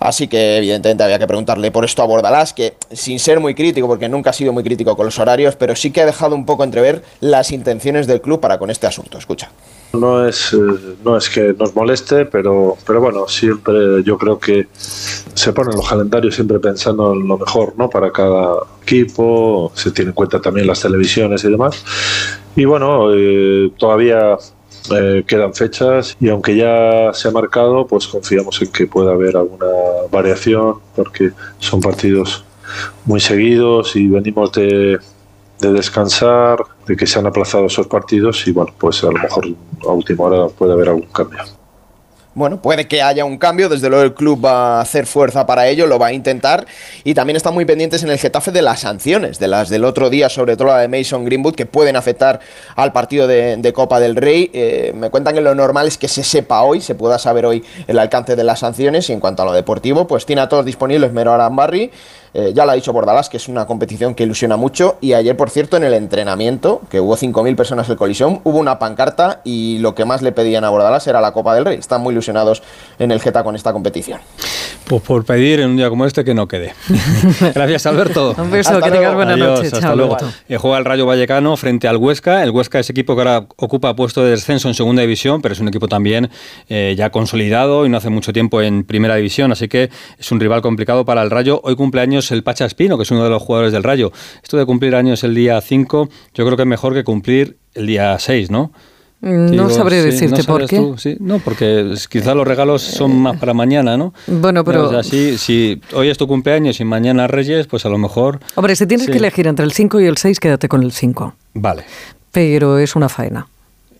Así que evidentemente había que preguntarle por esto a Bordalás, que sin ser muy crítico, porque nunca ha sido muy crítico con los horarios, pero sí que ha dejado un poco entrever las intenciones del club para con este asunto. Escucha. No es, eh, no es que nos moleste, pero, pero bueno, siempre yo creo que se ponen los calendarios siempre pensando en lo mejor ¿no? para cada equipo, se tiene en cuenta también las televisiones y demás. Y bueno, eh, todavía eh, quedan fechas y aunque ya se ha marcado, pues confiamos en que pueda haber alguna variación porque son partidos muy seguidos y venimos de, de descansar, de que se han aplazado esos partidos y bueno, pues a lo mejor a última hora puede haber algún cambio. Bueno, puede que haya un cambio, desde luego el club va a hacer fuerza para ello, lo va a intentar y también están muy pendientes en el Getafe de las sanciones, de las del otro día, sobre todo la de Mason Greenwood, que pueden afectar al partido de, Copa del Rey. Eh, me cuentan que lo normal es que se sepa hoy, se pueda saber hoy el alcance de las sanciones y en cuanto a lo deportivo, pues tiene a todos disponibles Mero Arambarri, eh, ya lo ha dicho Bordalás, que es una competición que ilusiona mucho. Y ayer, por cierto, en el entrenamiento, que hubo 5.000 personas en colisión, hubo una pancarta y lo que más le pedían a Bordalás era la Copa del Rey. Están muy ilusionados en el Geta con esta competición. Pues por pedir en un día como este que no quede. Gracias, Alberto. un beso, que tengas buena noche. Hasta Chao, luego. Eh, juega el Rayo Vallecano frente al Huesca. El Huesca es equipo que ahora ocupa puesto de descenso en segunda división, pero es un equipo también eh, ya consolidado y no hace mucho tiempo en primera división, así que es un rival complicado para el Rayo. Hoy cumpleaños el Pacha Espino, que es uno de los jugadores del Rayo. Esto de cumplir años el día 5, yo creo que es mejor que cumplir el día 6, ¿no? Mm, Digo, No sabré sí, decirte ¿no por qué. tú? Sí, no, porque quizás los regalos son más para mañana, ¿no? Bueno, pero- O sea, sí, si hoy es tu cumpleaños y mañana Reyes, pues a lo mejor... Hombre, si tienes Sí. que elegir entre el 5 y el 6, quédate con el 5. Vale. Pero es una faena.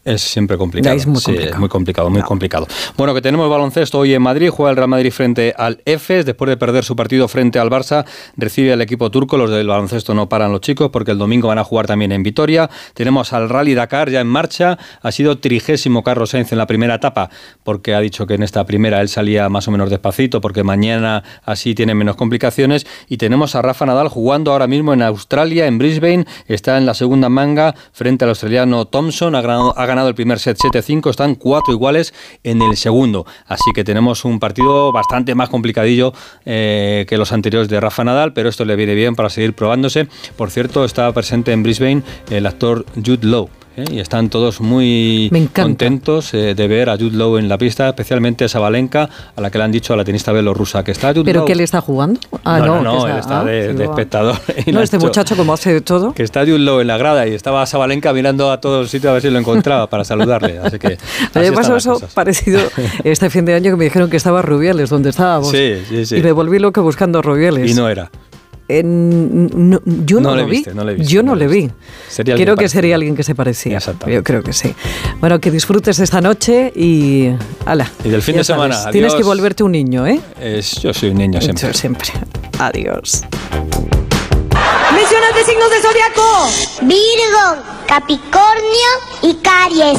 Es siempre complicado. Es muy Sí, complicado. es muy complicado, muy complicado. Bueno, que tenemos baloncesto hoy en Madrid. Juega el Real Madrid frente al EFES. Después de perder su partido frente al Barça, recibe al equipo turco. Los del baloncesto no paran los chicos porque el domingo van a jugar también en Vitoria. Tenemos al Rally Dakar ya en marcha. Ha sido trigésimo Carlos Sainz en la primera etapa porque ha dicho que en esta primera él salía más o menos despacito porque mañana así tiene menos complicaciones. Y tenemos a Rafa Nadal jugando ahora mismo en Australia, en Brisbane. Está en la segunda manga frente al australiano Thompson. Ha ganado, ha ganado el primer set 7-5. Están cuatro iguales en el segundo. Así que tenemos un partido bastante más complicadillo eh, que los anteriores de Rafa Nadal, pero esto le viene bien para seguir probándose. Por cierto, está presente en Brisbane el actor Jude Law. ¿Eh? Y están todos muy contentos eh, de ver a Jude Law en la pista, especialmente a Sabalenka, a la que le han dicho a la tenista bielorrusa que está Jude ¿Pero Law. que él está jugando? Ah, no, no, no, que él está ah, de, sí, de va. espectador. No, este muchacho como hace de todo. Que está Jude Law en la grada y estaba Sabalenka mirando a todos los sitios a ver si lo encontraba para saludarle. Así que. Me pasó eso cosas. parecido este fin de año que me dijeron que estaba Rubiales, donde estábamos. Sí, sí, sí. Y me volví loca buscando a Rubiales. Y no era. No- yo no, lo vi. viste, no le viste, yo no no le vi. creo que parecido. sería alguien que se parecía. Yo creo que sí. Bueno, que disfrutes esta noche y. Ala. Y del fin de semana, sabes, Tienes que adiós. volverte un niño, ¿eh? Es- yo soy un niño siempre. Yo siempre. Adiós. De signos de zodiaco. Virgo, Capricornio y Caries.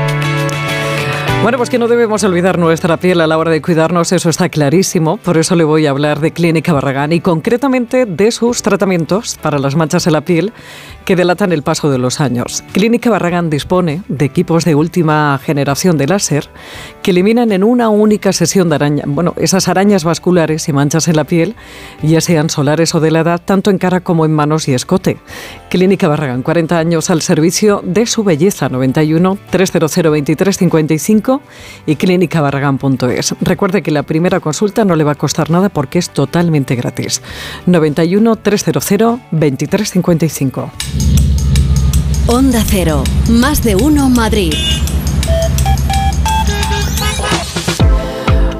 Bueno, pues que no debemos olvidar nuestra piel a la hora de cuidarnos, eso está clarísimo. Por eso le voy a hablar de Clínica Barragán y concretamente de sus tratamientos para las manchas en la piel que delatan el paso de los años. Clínica Barragán dispone de equipos de última generación de láser que eliminan en una única sesión de araña, bueno, esas arañas vasculares y manchas en la piel, ya sean solares o de la edad, tanto en cara como en manos y escote. Clínica Barragán, 40 años al servicio de su belleza, 91 300 2355 y clínicabarragán.es. Recuerde que la primera consulta no le va a costar nada porque es totalmente gratis. 91 300 2355. Onda Cero, más de uno Madrid.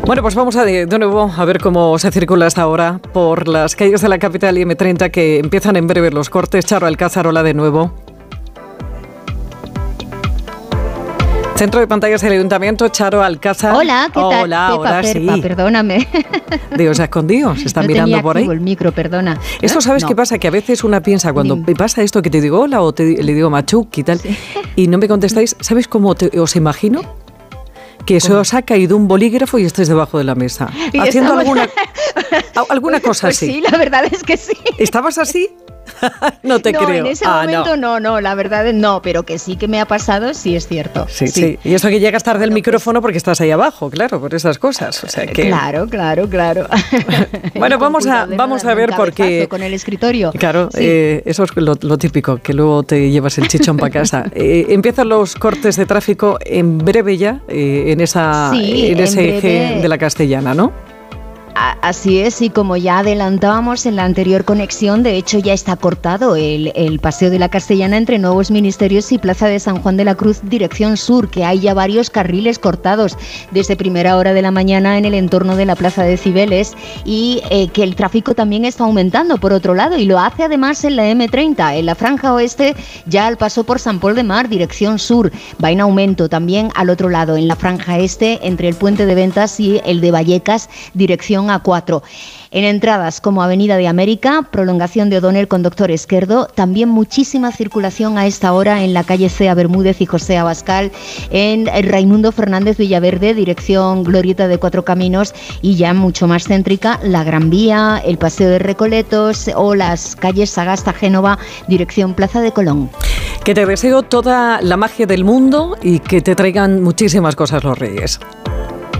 Bueno, pues vamos a de, nuevo a ver cómo se circula hasta ahora por las calles de la capital y M30 que empiezan en breve los cortes. Charo Alcázar, hola de nuevo. Centro de pantallas del Ayuntamiento, Charo Alcázar. Hola, ¿qué tal? Hola, Pepa, ahora sí. perdóname. Dios, se ha escondido, se está no mirando tenía por ahí. el micro, perdona. Esto sabes No. qué pasa, que a veces una piensa cuando pasa esto que te digo hola o te, le digo machuk y tal, y no me contestáis, ¿sabes cómo te- os imagino? Que se os ha caído un bolígrafo y estáis debajo de la mesa, Y haciendo estamos- alguna, alguna cosa Pues así. sí, la verdad es que sí. ¿Estabas así? no te no, creo. en ese Ah, no. momento no. no, la verdad es no, pero que sí que me ha pasado, sí es cierto. Sí, sí, Y eso que llegas tarde el micrófono porque estás ahí abajo, claro, por esas cosas. O sea que. Claro, claro, claro. Bueno, vamos a, vamos no a ver porque. con el escritorio. Claro, Sí. eh, eso es lo, lo típico, que luego te llevas el chichón para casa. Eh, empiezan los cortes de tráfico en breve ya, eh, en, esa, en en ese eje de la castellana, ¿no? Así es, y como ya adelantábamos en la anterior conexión, de hecho ya está cortado el, el Paseo de la Castellana entre Nuevos Ministerios y Plaza de San Juan de la Cruz, dirección sur, que hay ya varios carriles cortados desde primera hora de la mañana en el entorno de la Plaza de Cibeles y eh, que el tráfico también está aumentando por otro lado y lo hace además en la M30, en la franja oeste, ya al paso por San Pol de Mar, dirección sur, va en aumento también al otro lado, en la franja este, entre el puente de ventas y el de Vallecas, dirección A4. En entradas como Avenida de América, prolongación de O'Donnell con Doctor Esquerdo, también muchísima circulación a esta hora en la calle Cea Bermúdez y José Abascal, en Raimundo Fernández Villaverde, dirección Glorieta de Cuatro Caminos y ya mucho más céntrica, la Gran Vía, el Paseo de Recoletos o las calles Sagasta Génova, dirección Plaza de Colón. Que te deseo toda la magia del mundo y que te traigan muchísimas cosas los Reyes.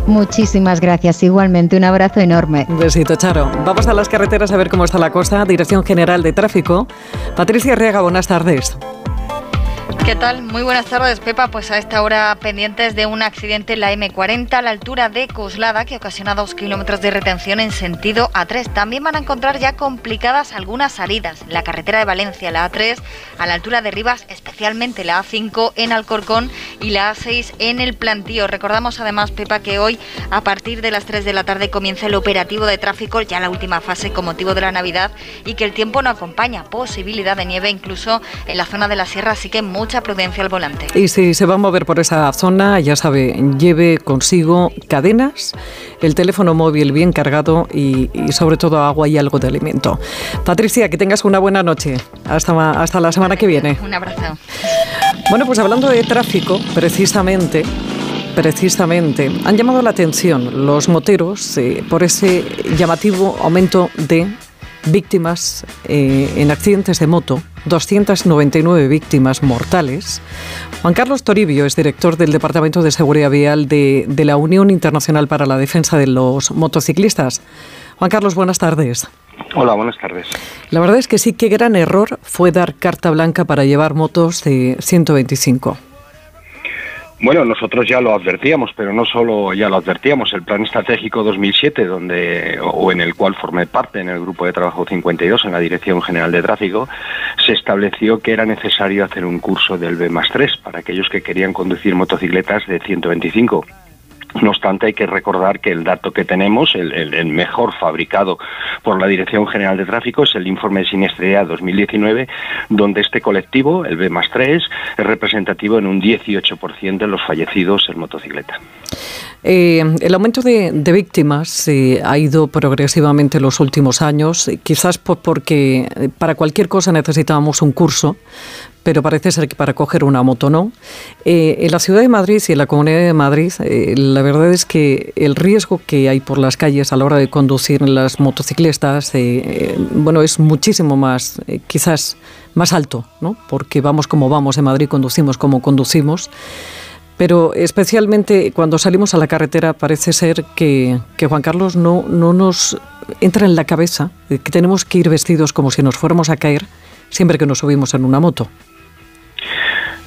Muchísimas gracias, igualmente un abrazo enorme. Un besito, Charo. Vamos a las carreteras a ver cómo está la cosa. Dirección General de Tráfico. Patricia Riega, buenas tardes. ¿Qué tal? Muy buenas tardes, Pepa. Pues a esta hora pendientes de un accidente en la M40 a la altura de Coslada que ocasiona dos kilómetros de retención en sentido A3. También van a encontrar ya complicadas algunas salidas. La carretera de Valencia, la A3, a la altura de Rivas, especialmente la A5 en Alcorcón y la A6 en el Plantío. Recordamos además, Pepa, que hoy a partir de las 3 de la tarde comienza el operativo de tráfico, ya la última fase con motivo de la Navidad y que el tiempo no acompaña. Posibilidad de nieve incluso en la zona de la sierra, así que mucha prudencia al volante. Y si se va a mover por esa zona, ya sabe, lleve consigo cadenas, el teléfono móvil bien cargado y, y sobre todo agua y algo de alimento. Patricia, que tengas una buena noche. Hasta, hasta la semana que viene. Un abrazo. Bueno, pues hablando de tráfico, precisamente, precisamente, han llamado la atención los moteros eh, por ese llamativo aumento de víctimas eh, en accidentes de moto, 299 víctimas mortales. Juan Carlos Toribio es director del Departamento de Seguridad Vial de, de la Unión Internacional para la Defensa de los Motociclistas. Juan Carlos, buenas tardes. Hola, buenas tardes. La verdad es que sí, qué gran error fue dar carta blanca para llevar motos de 125. Bueno, nosotros ya lo advertíamos, pero no solo ya lo advertíamos. El Plan Estratégico 2007, donde o en el cual formé parte en el grupo de trabajo 52 en la Dirección General de Tráfico, se estableció que era necesario hacer un curso del B más 3 para aquellos que querían conducir motocicletas de 125. No obstante, hay que recordar que el dato que tenemos, el, mejor fabricado por la Dirección General de Tráfico, es el informe de siniestralidad 2019, donde este colectivo, el B más 3, es representativo en un 18% de los fallecidos en motocicleta. Eh, el aumento de, víctimas eh, ha ido progresivamente en los últimos años, eh, quizás por- porque eh, para cualquier cosa necesitábamos un curso, pero parece ser que para coger una moto no. Eh, en la ciudad de Madrid y en la comunidad de Madrid, eh, la verdad es que el riesgo que hay por las calles a la hora de conducir las motociclistas, eh, bueno, es muchísimo más, quizás más alto, ¿no? Porque vamos como vamos en Madrid, conducimos como conducimos. Pero especialmente cuando salimos a la carretera parece ser que, que Juan Carlos no, no nos entra en la cabeza que tenemos que ir vestidos como si nos fuéramos a caer siempre que nos subimos en una moto.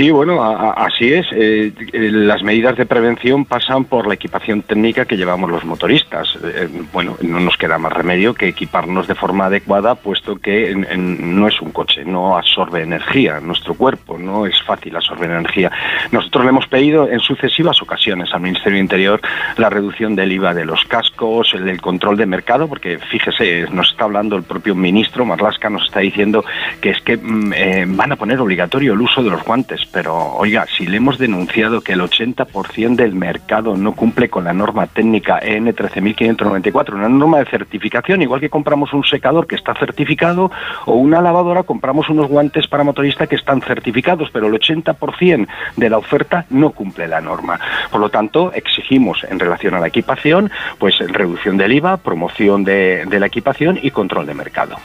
Sí, bueno, así es. Eh, eh, las medidas de prevención pasan por la equipación técnica que llevamos los motoristas. Eh, bueno, no nos queda más remedio que equiparnos de forma adecuada, puesto que no es un coche, no absorbe energía. Nuestro cuerpo no es fácil absorber energía. Nosotros le hemos pedido en sucesivas ocasiones al Ministerio de Interior la reducción del IVA de los cascos, el del control de mercado, porque fíjese, nos está hablando el propio ministro Marlasca, nos está diciendo que es que mm, van a poner obligatorio el uso de los guantes pero oiga, si le hemos denunciado que el 80% del mercado no cumple con la norma técnica EN 13594, una norma de certificación, igual que compramos un secador que está certificado o una lavadora, compramos unos guantes para motorista que están certificados, pero el 80% de la oferta no cumple la norma. Por lo tanto, exigimos en relación a la equipación, pues reducción del IVA, promoción de, la equipación y control de mercado.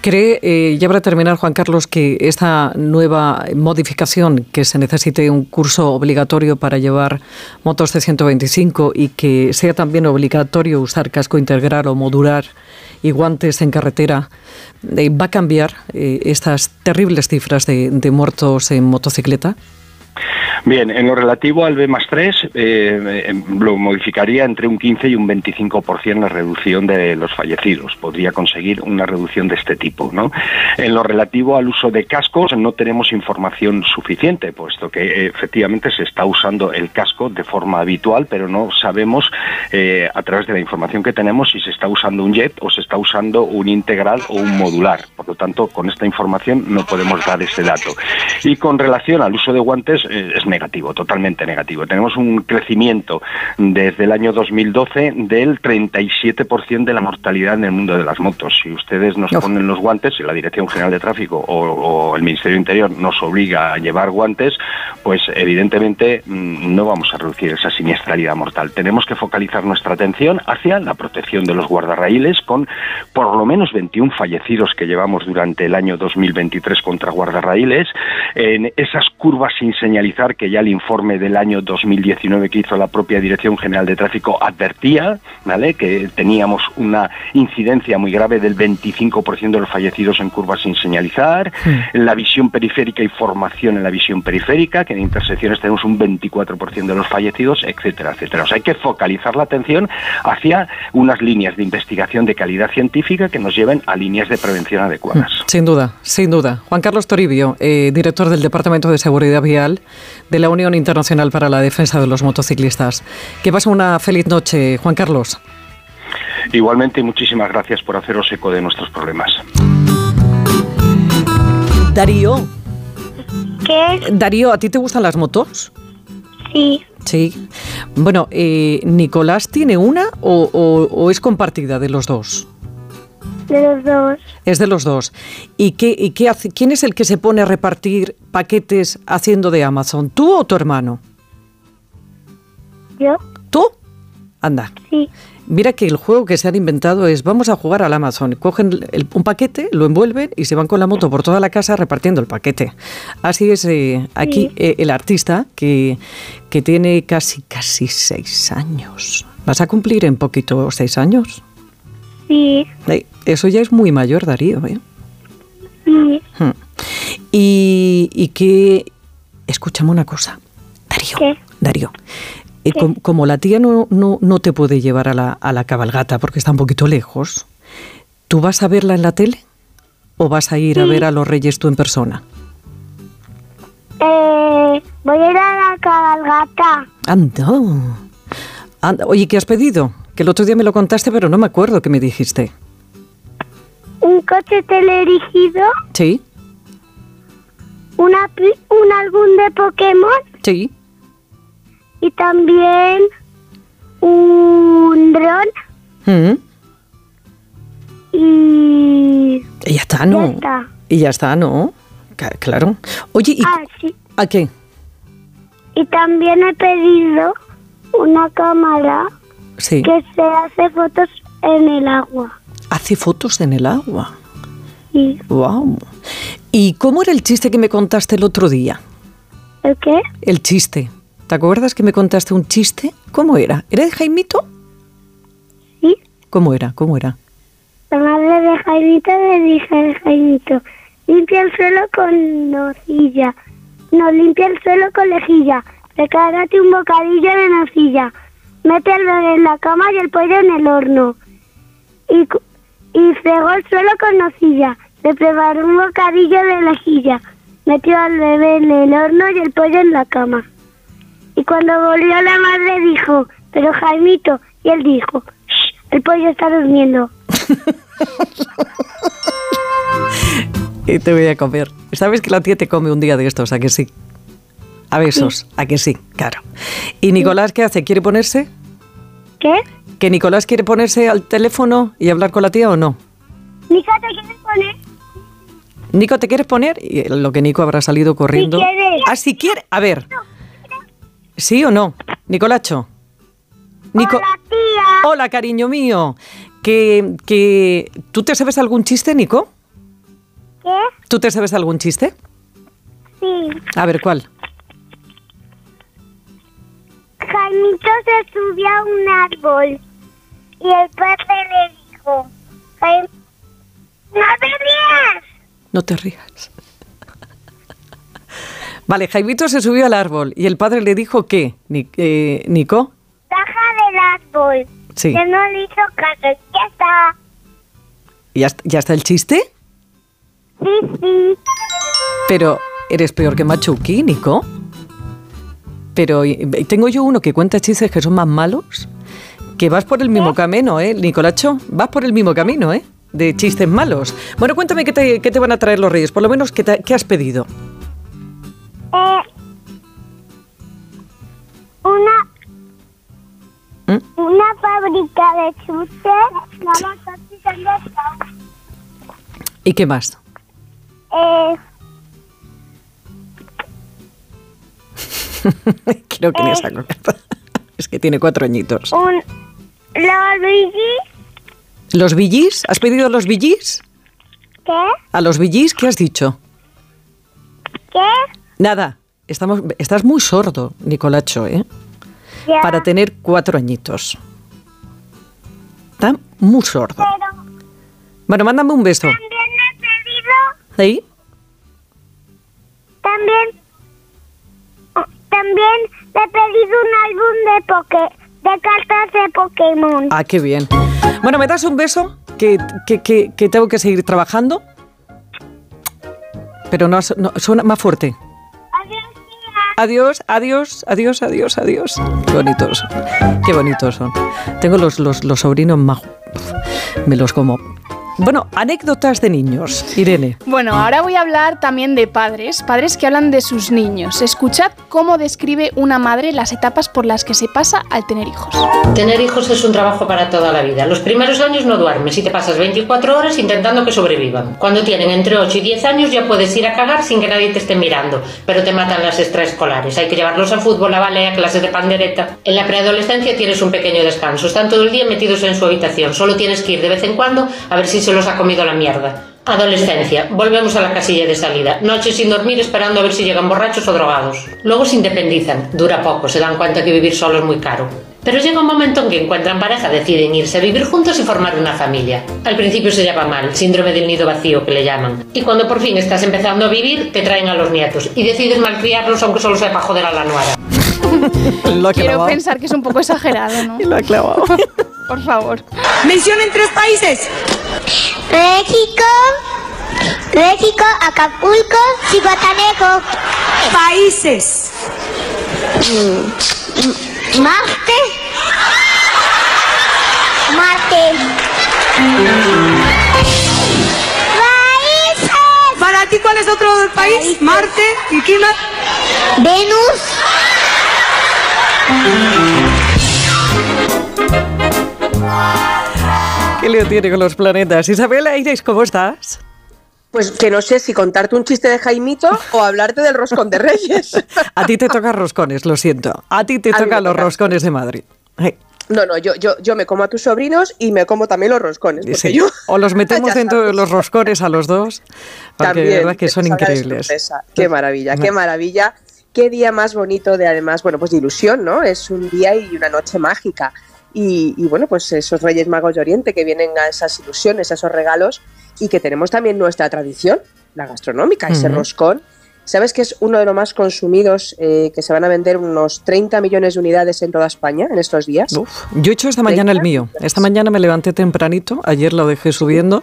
¿Cree, eh, ya para terminar, Juan Carlos, que esta nueva modificación que se necesite un curso obligatorio para llevar motos de 125 y que sea también obligatorio usar casco integral o modular y guantes en carretera, eh, ¿va a cambiar eh, estas terribles cifras de muertos en motocicleta? Bien, en lo relativo al B más 3, eh, em, lo modificaría entre un 15 y un 25% la reducción de los fallecidos. Podría conseguir una reducción de este tipo. ¿no? En lo relativo al uso de cascos, no tenemos información suficiente, puesto que eh, efectivamente se está usando el casco de forma habitual, pero no sabemos eh, a través de la información que tenemos si se está usando un jet o se está usando un integral o un modular. Por lo tanto, con esta información no podemos dar ese dato. Y con relación al uso de guantes, es negativo, totalmente negativo. Tenemos un crecimiento desde el año 2012 del 37% de la mortalidad en el mundo de las motos. Si ustedes nos ponen los guantes, si la Dirección General de Tráfico o, el Ministerio Interior nos obliga a llevar guantes, pues evidentemente mm, no vamos a reducir esa siniestralidad mortal. Tenemos que focalizar nuestra atención hacia la protección de los guardarraíles con por lo menos 21 fallecidos que llevamos durante el año 2023 contra guardarraíles, en esas curvas sin señalizar que ya el informe del año 2019 que hizo la propia Dirección General de Tráfico advertía, ¿vale? Que teníamos una incidencia muy grave del 25% de los fallecidos en curvas sin señalizar, la visión periférica y formación en la visión periférica, que en intersecciones tenemos un 24% de los fallecidos, etcétera, etcétera. O sea, hay que focalizar la atención hacia unas líneas de investigación de calidad científica que nos lleven a líneas de prevención adecuadas. Sin duda, sin duda. Juan Carlos Toribio, eh, director del Departamento de Seguridad Vial de la Unión Internacional para la Defensa de los Motociclistas. Que pase una feliz noche, Juan Carlos. Igualmente, muchísimas gracias por haceros eco de nuestros problemas. Darío. ¿Qué? Darío, ¿a ti te gustan las motos? Sí. Sí. Bueno, eh, ¿Nicolás tiene una o es compartida de los dos? De los dos. Es de los dos. ¿Y, qué, y qué hace, quién es el que se pone a repartir paquetes haciendo de Amazon? ¿Tú o tu hermano? ¿Yo? ¿Tú? Anda. Sí. Mira que el juego que se han inventado es vamos a jugar al Amazon. Cogen un paquete, lo envuelven y se van con la moto por toda la casa repartiendo el paquete. Así es eh, aquí eh, el artista que, que tiene casi, casi seis años. ¿Vas a cumplir en poquito seis años? Sí. Eso ya es muy mayor, Darío. ¿eh? Sí. Hmm. Y, y que... Escúchame una cosa. Darío. ¿Qué? Darío. Eh, como la tía no, no, no, te puede llevar a la, a la cabalgata porque está un poquito lejos, ¿tú vas a verla en la tele? ¿O vas a ir a ver a los reyes tú en persona? Eh, voy a ir a la cabalgata. Anda. Anda. Oye, ¿qué has pedido? Que el otro día me lo contaste, pero no me acuerdo qué me dijiste. Un coche teledirigido. Sí. Una, un álbum de Pokémon. Sí. Y también un dron. Mm. Y... Y ya está, ¿no? Ya está. Y ya está, ¿no? Claro. Oye, ¿y Ah, sí. a qué? Y también he pedido una cámara Sí. que se hace fotos en el agua. Hace fotos en el agua. Sí. Wow. ¿Y cómo era el chiste que me contaste el otro día? ¿El qué? El chiste. ¿Te acuerdas que me contaste un chiste? ¿Cómo era? ¿Era de Jaimito? Sí. ¿Cómo era? ¿Cómo era? La madre de Jaimito le dije a Jaimito, limpia el suelo con nocilla. No, limpia el suelo con lejilla. Prepárate un bocadillo de nocilla. Mete el bebé en la cama y el pollo en el horno. Y, y fregó el suelo con nocilla. Le preparó un bocadillo de lejilla. Metió al bebé en el horno y el pollo en la cama. Y cuando volvió la madre dijo, pero Jaimito, y él dijo, "Shh, el pollo está durmiendo. Y te voy a comer. ¿Sabes que la tía te come un día de estos? ¿A que sí? A besos. ¿A que sí? Claro. ¿Y Nicolás qué hace? ¿Quiere ponerse? ¿Qué? ¿Que Nicolás quiere ponerse al teléfono y hablar con la tía o no? Nico, ¿te quieres poner? Nico, ¿te quieres poner? Y lo que Nico habrá salido corriendo. quiere. Ah, si quiere. A ver. ¿Sí o no? Nicolacho. Nico. Hola, tía. Hola, cariño mío. Que, que... ¿Tú te sabes algún chiste, Nico? ¿Qué? ¿Tú te sabes algún chiste? Sí. A ver, ¿cuál? Jaimito se subió a un árbol y el padre le dijo, "Jaim- ¡No te rías! No te rías. Vale, Jaimito se subió al árbol y el padre le dijo ¿qué? Ni- eh, ¿Nico? Baja del árbol. Sí. Que no le hizo caso. Ya está. ¿Ya, est- ¿Ya está el chiste? Sí, sí. Pero eres peor que Machuki, Nico. Pero tengo yo uno que cuenta chistes que son más malos. Que vas por el mismo camino, ¿eh, Nicolacho? Vas por el mismo camino, ¿eh? De chistes malos. Bueno, cuéntame qué te, qué te van a traer los reyes. Por lo menos, ¿qué, te- qué has pedido? Eh, una, ¿Mm? una fábrica de está. ¿Y qué más? Eh, Creo que ni se acuerda. Es que tiene cuatro añitos. un, los Luigi. ¿Los billys? ¿Has pedido los billys? ¿Qué? ¿A los billys qué has dicho? ¿Qué? Nada. Estamos, estás muy sordo, Nicolacho, ¿eh? Ya. Para tener cuatro añitos. Está muy sordo. Pero Bueno, mándame un beso. también he pedido, ¿Ahí? también, también le he pedido un álbum de poke, de cartas de Pokémon. Ah, qué bien. Bueno, ¿me das un beso? Que, que, que, que tengo que seguir trabajando. Pero no, suena más fuerte. Adiós, adiós, adiós, adiós, adiós. Qué bonitos. Qué bonitos son. Tengo los, los, los sobrinos más... Me los como. Bueno, anécdotas de niños. Irene. Bueno, ahora voy a hablar también de padres, padres que hablan de sus niños. Escuchad cómo describe una madre las etapas por las que se pasa al tener hijos. Tener hijos es un trabajo para toda la vida. Los primeros años no duermes y te pasas 24 horas intentando que sobrevivan. Cuando tienen entre 8 y 10 años ya puedes ir a cagar sin que nadie te esté mirando, pero te matan las extraescolares. Hay que llevarlos a fútbol, a ballet, a clases de pandereta. En la preadolescencia tienes un pequeño descanso. Están todo el día metidos en su habitación. Solo tienes que ir de vez en cuando a ver si se los ha comido la mierda. Adolescencia. Volvemos a la casilla de salida. Noches sin dormir esperando a ver si llegan borrachos o drogados. Luego se independizan. Dura poco. Se dan cuenta que vivir solo es muy caro. Pero llega un momento en que encuentran pareja, deciden irse a vivir juntos y formar una familia. Al principio se llama mal, síndrome del nido vacío que le llaman. Y cuando por fin estás empezando a vivir, te traen a los nietos y decides malcriarlos aunque solo sepa joder a la nuera. Quiero pensar que es un poco exagerado, ¿no? Lo ha clavado. Por favor. Mencionen tres países. México, México, Acapulco, Cihuatanejo. Países. Marte. Marte. Países. Para ti, ¿cuál es otro país? Marte. ¿Y qué más? Venus. ¿Qué lío tiene con los planetas? Isabel Aires, ¿cómo estás? Pues que no sé si contarte un chiste de Jaimito o hablarte del roscón de Reyes. A ti te tocan roscones, lo siento. A ti te A tocan los toca. roscones de Madrid. No, no, yo, yo, yo me como a tus sobrinos y me como también los roscones. Sí. yo, O los metemos dentro de los roscones a los dos, porque También, de verdad que son increíbles. Qué maravilla, qué maravilla. Qué día más bonito de además, bueno, pues de ilusión, ¿no? Es un día y una noche mágica. Y, y, bueno, pues esos Reyes Magos de Oriente que vienen a esas ilusiones, a esos regalos, y que tenemos también nuestra tradición, la gastronómica, ese Ujú. roscón. ¿Sabes que es uno de los más consumidos, eh, que se van a vender unos 30 millones de unidades en toda España en estos días? Yo he hecho esta mañana el mío. Esta mañana me levanté tempranito, ayer lo dejé subiendo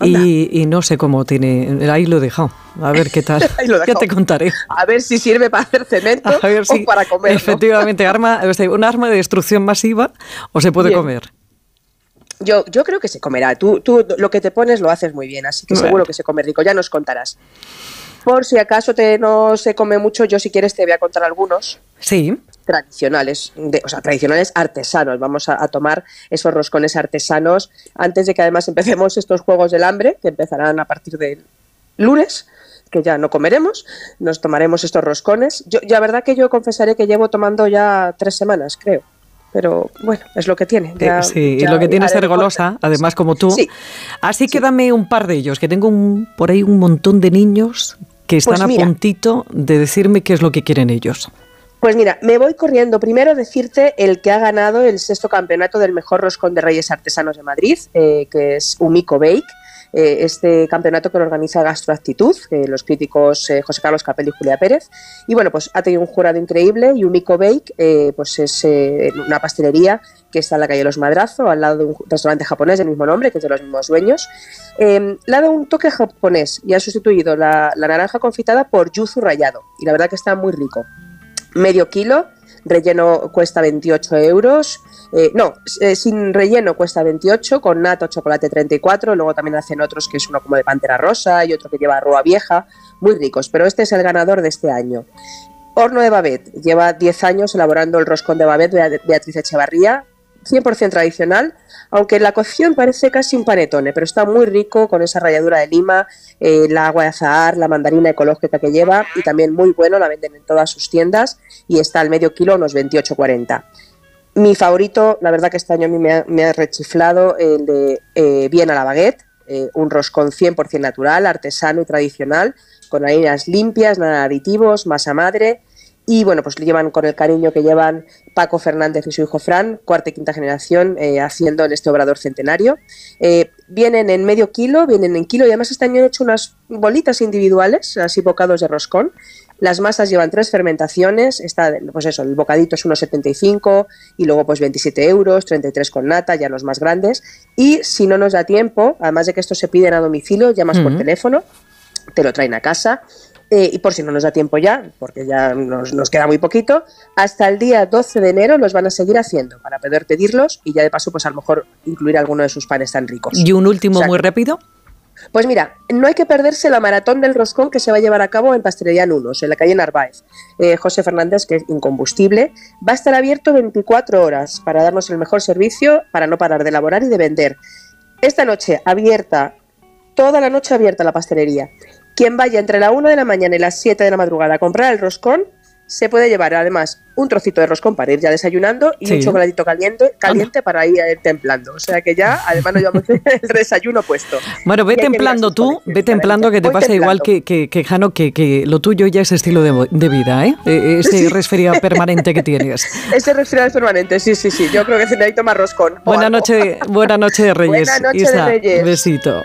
y, y no sé cómo tiene. Ahí lo he dejado. A ver qué tal. Ahí lo ya te contaré. A ver si sirve para hacer cemento A ver si o para comer. ¿no? efectivamente arma, o sea, un arma de destrucción masiva o se puede Bien. comer. Yo, yo creo que se comerá. Tú, tú lo que te pones lo haces muy bien, así que Bueno. seguro que se come rico. Ya nos contarás. Por si acaso te, no se come mucho, yo si quieres te voy a contar algunos Sí. Tradicionales, de- o sea, tradicionales artesanos. Vamos a, a tomar esos roscones artesanos antes de que además empecemos estos juegos del hambre, que empezarán a partir del lunes, que ya no comeremos, nos tomaremos estos roscones. Yo, la verdad que yo confesaré que llevo tomando ya tres semanas, creo. Pero bueno, es lo que tiene. Ya- Eh, sí, lo que tiene es ser golosa, además como tú. Sí. Así que dame un par de ellos, que tengo un, por ahí un montón de niños que están Pues mira. a puntito de decirme qué es lo que quieren ellos. Pues mira, me voy corriendo. Primero decirte el que ha ganado el sexto campeonato del mejor roscón de Reyes Artesanos de Madrid, eh, que es Umico Bake. eh, este campeonato que lo organiza Gastroactitud, eh, los críticos eh, José Carlos Capelli y Julia Pérez. Y bueno, pues ha tenido un jurado increíble y Umico Bake eh, pues es una pastelería que está en la calle Los Madrazo, al lado de un restaurante japonés del mismo nombre, que es de los mismos dueños. Eh, le ha dado un toque japonés y ha sustituido la, la naranja confitada por yuzu rallado. Y la verdad que está muy rico medio kilo, relleno cuesta 28 euros, eh, no, eh, sin relleno cuesta 28, con nata chocolate 34, luego también hacen otros que es uno como de pantera rosa y otro que lleva roa vieja, muy ricos, pero este es el ganador de este año. Horno de Babet, lleva 10 años elaborando el roscón de Babet de Beatriz Echevarría, 100% tradicional, aunque la cocción parece casi un panetone, pero está muy rico con esa ralladura de lima, eh, el agua de azahar, la mandarina ecológica que lleva y también muy bueno, la venden en todas sus tiendas y está al medio kilo unos 28,40. Mi favorito, la verdad que este año a mí me ha, rechiflado el de eh, Bien a la Baguette, eh, un roscón 100% natural, artesano y tradicional, con harinas limpias, nada de aditivos, masa madre. Y bueno, pues lo llevan con el cariño que llevan Paco Fernández y su hijo Fran, cuarta y quinta generación, eh, haciendo en este obrador centenario. Eh, vienen en medio kilo, vienen en kilo y además este año han hecho unas bolitas individuales, así bocados de roscón. Las masas llevan tres fermentaciones, está, pues eso, el bocadito es 1,75 y luego pues 27 euros, 33 con nata, ya los más grandes. Y si no nos da tiempo, además de que estos se piden a domicilio, llamas por Ujú. teléfono, te lo traen a casa. Eh, y por si no nos da tiempo ya, porque ya nos, nos queda muy poquito, hasta el día 12 de enero los van a seguir haciendo para poder pedirlos y ya de paso, pues a lo mejor incluir alguno de sus panes tan ricos. Y un último O sea, muy rápido. Pues mira, no hay que perderse la maratón del roscón que se va a llevar a cabo en Pastelería Nunos, en la calle Narváez. Eh, José Fernández, que es incombustible, va a estar abierto 24 horas para darnos el mejor servicio, para no parar de elaborar y de vender. Esta noche abierta, toda la noche abierta la pastelería. Quien vaya entre la 1 de la mañana y las 7 de la madrugada a comprar el roscón, se puede llevar además un trocito de roscón para ir ya desayunando y Sí. un chocolatito caliente, caliente para ir eh, templando. O sea que ya además nos llevamos el desayuno puesto. Bueno, ve templando tú, ve templando que te Voy pasa igual que, que, que, Jano, que, que lo tuyo ya es estilo de, de vida, ¿eh? Eh, Ese resfriado permanente que tienes. Ese resfriado es permanente, sí, sí, sí. Yo creo que necesito más roscón. Buena noche, buena noche de Reyes. Buena noche de Reyes. Besito.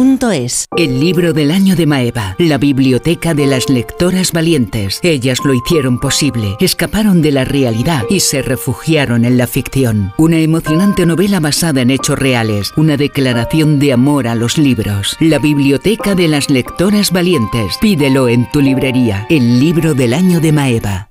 El libro del año de Maeva, la biblioteca de las lectoras valientes. Ellas lo hicieron posible, escaparon de la realidad y se refugiaron en la ficción. Una emocionante novela basada en hechos reales, una declaración de amor a los libros. La biblioteca de las lectoras valientes. Pídelo en tu librería. El libro del año de Maeva.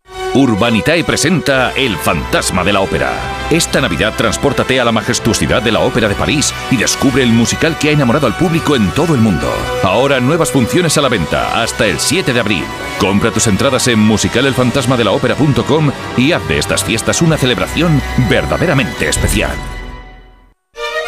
Urbanitae presenta El fantasma de la ópera. Esta Navidad transpórtate a la majestuosidad de la Ópera de París y descubre el musical que ha enamorado al público en todo el mundo. Ahora nuevas funciones a la venta hasta el 7 de abril. Compra tus entradas en musicalelfantasmadelaopera.com y haz de estas fiestas una celebración verdaderamente especial.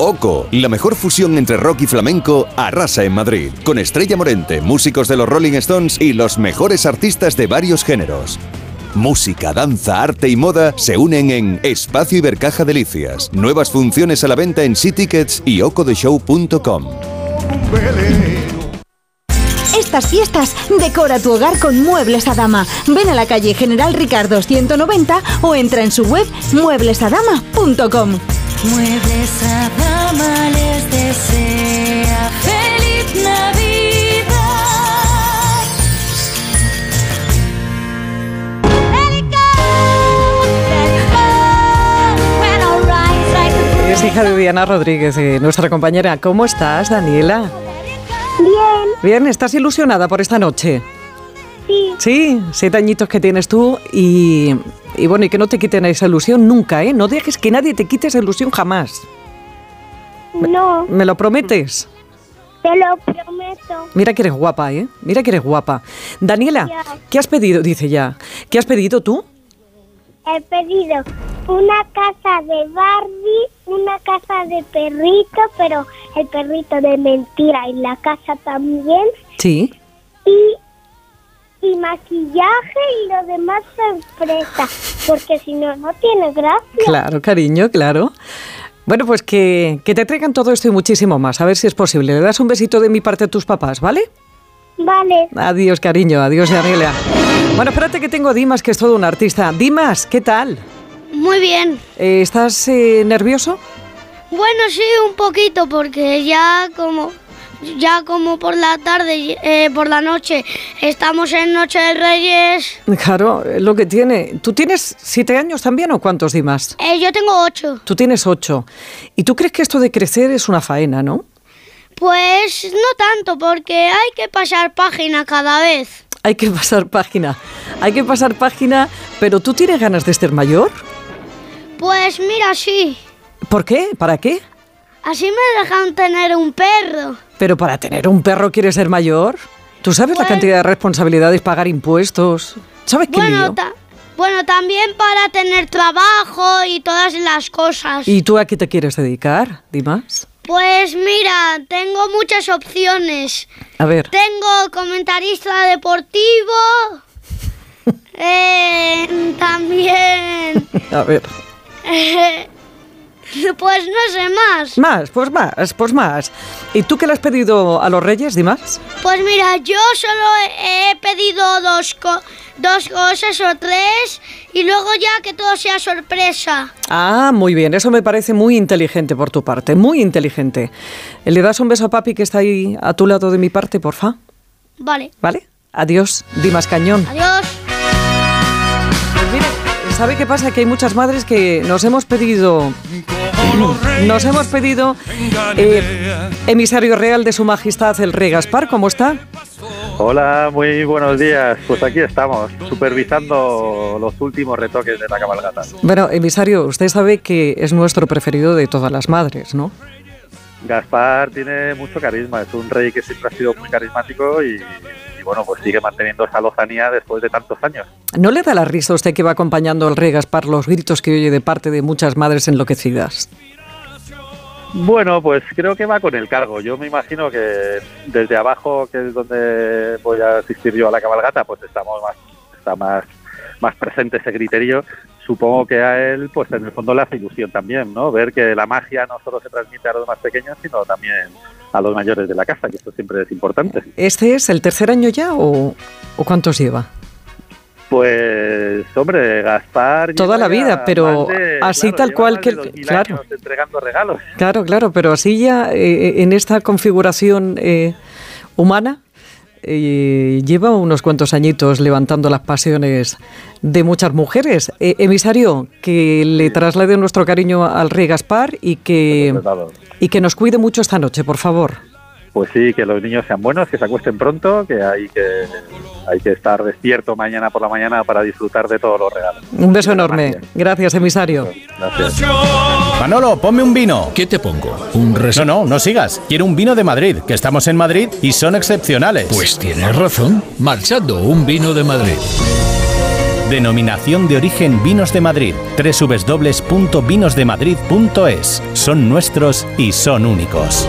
Oco, la mejor fusión entre rock y flamenco, arrasa en Madrid, con Estrella Morente, músicos de los Rolling Stones y los mejores artistas de varios géneros. Música, danza, arte y moda se unen en Espacio Ibercaja Delicias. Nuevas funciones a la venta en Tickets y ocodeshow.com. Estas fiestas decora tu hogar con Muebles a Dama. Ven a la calle General Ricardo 190 o entra en su web mueblesadama.com. Muebles a Dama les desea feliz Navidad. Es hija de Diana Rodríguez, eh, nuestra compañera. ¿Cómo estás, Daniela? Bien. Bien, ¿estás ilusionada por esta noche? Sí. Sí, siete añitos que tienes tú y, y bueno, y que no te quiten esa ilusión nunca, ¿eh? No dejes que nadie te quite esa ilusión jamás. No, ¿Me lo prometes? te lo prometo. Mira que eres guapa, ¿eh? Mira que eres guapa. Daniela. ¿qué has pedido? Dice ya. ¿Qué has pedido tú? He pedido una casa de Barbie, una casa de perrito, pero el perrito de mentira y la casa también. Sí. Y, y maquillaje y lo demás sorpresa, porque si no, no tiene gracia. Claro, cariño, claro. Bueno, pues que, que te traigan todo esto y muchísimo más, a ver si es posible. Le das un besito de mi parte a tus papás, ¿vale? Vale. Adiós, cariño, adiós, Daniela. Bueno, espérate que tengo a Dimas, que es todo un artista. Dimas, ¿qué tal? Muy bien. Eh, ¿Estás eh, nervioso? Bueno, sí, un poquito, porque ya como ya como por la tarde, eh, por la noche, estamos en Noche de Reyes. Claro, lo que tiene. ¿Tú tienes siete años también o cuántos, Dimas? Eh, yo tengo ocho. Tú tienes ocho. ¿Y tú crees que esto de crecer es una faena, no? Pues no tanto, porque hay que pasar página cada vez. Hay que pasar página. Hay que pasar página, pero ¿tú tienes ganas de ser mayor? Pues mira, sí. ¿Por qué? ¿Para qué? Así me dejan tener un perro. Pero para tener un perro quieres ser mayor. ¿Tú sabes la cantidad de responsabilidades, pagar impuestos? ¿Sabes qué Bueno, lío? ta- bueno, también para tener trabajo y todas las cosas. ¿Y tú a qué te quieres dedicar, Dimas? Pues mira, tengo muchas opciones. A ver. Tengo comentarista deportivo. eh, también. A ver. eh, pues no sé más. Más, pues más, pues más. ¿Y tú qué le has pedido a los reyes, Dimas? Pues mira, yo solo he, pedido dos, co- dos cosas o tres y luego ya que todo sea sorpresa. Ah, muy bien, eso me parece muy inteligente por tu parte, muy inteligente. ¿Le das un beso a papi que está ahí a tu lado de mi parte, porfa? Vale. ¿Vale? Adiós, Dimas Cañón. Adiós. ¿Sabe qué pasa? Que hay muchas madres que nos hemos pedido... Nos hemos pedido eh, emisario real de su majestad el rey Gaspar, ¿cómo está? Hola, muy buenos días. Pues aquí estamos, supervisando los últimos retoques de la cabalgata. Bueno, emisario, usted sabe que es nuestro preferido de todas las madres, ¿no? Gaspar tiene mucho carisma, es un rey que siempre ha sido muy carismático y bueno, pues sigue manteniendo esa lozanía después de tantos años. ¿No le da la risa a usted que va acompañando al rey Gaspar los gritos que oye de parte de muchas madres enloquecidas? Bueno, pues creo que va con el cargo. Yo me imagino que desde abajo, que es donde voy a asistir yo a la cabalgata, pues estamos más, está más, más presente ese criterio. Supongo que a él, pues en el fondo le hace ilusión también, ¿no? Ver que la magia no solo se transmite a los más pequeños, sino también a los mayores de la casa, que esto siempre es importante. ¿Este es el tercer año ya o, o cuántos lleva? Pues, hombre, Gaspar. Toda la vida, pero de- así claro, tal cual que... de 2000 Claro, años entregando regalos. claro, claro, pero así ya eh, en esta configuración eh, humana eh, lleva unos cuantos añitos levantando las pasiones de muchas mujeres. Eh, emisario, que le traslade nuestro cariño al rey Gaspar y que, y que nos cuide mucho esta noche, por favor. Pues sí, que los niños sean buenos, que se acuesten pronto, que hay que hay que estar despierto mañana por la mañana para disfrutar de todos los regalos. Un beso enorme. Gracias, emisario. Gracias. Manolo, ponme un vino. ¿Qué te pongo? ¿Un No, no, no sigas. Quiero un vino de Madrid, que estamos en Madrid y son excepcionales. Pues tienes razón. Marchando, un vino de Madrid. Denominación de origen Vinos de Madrid. www.vinosdemadrid.es. Son nuestros y son únicos.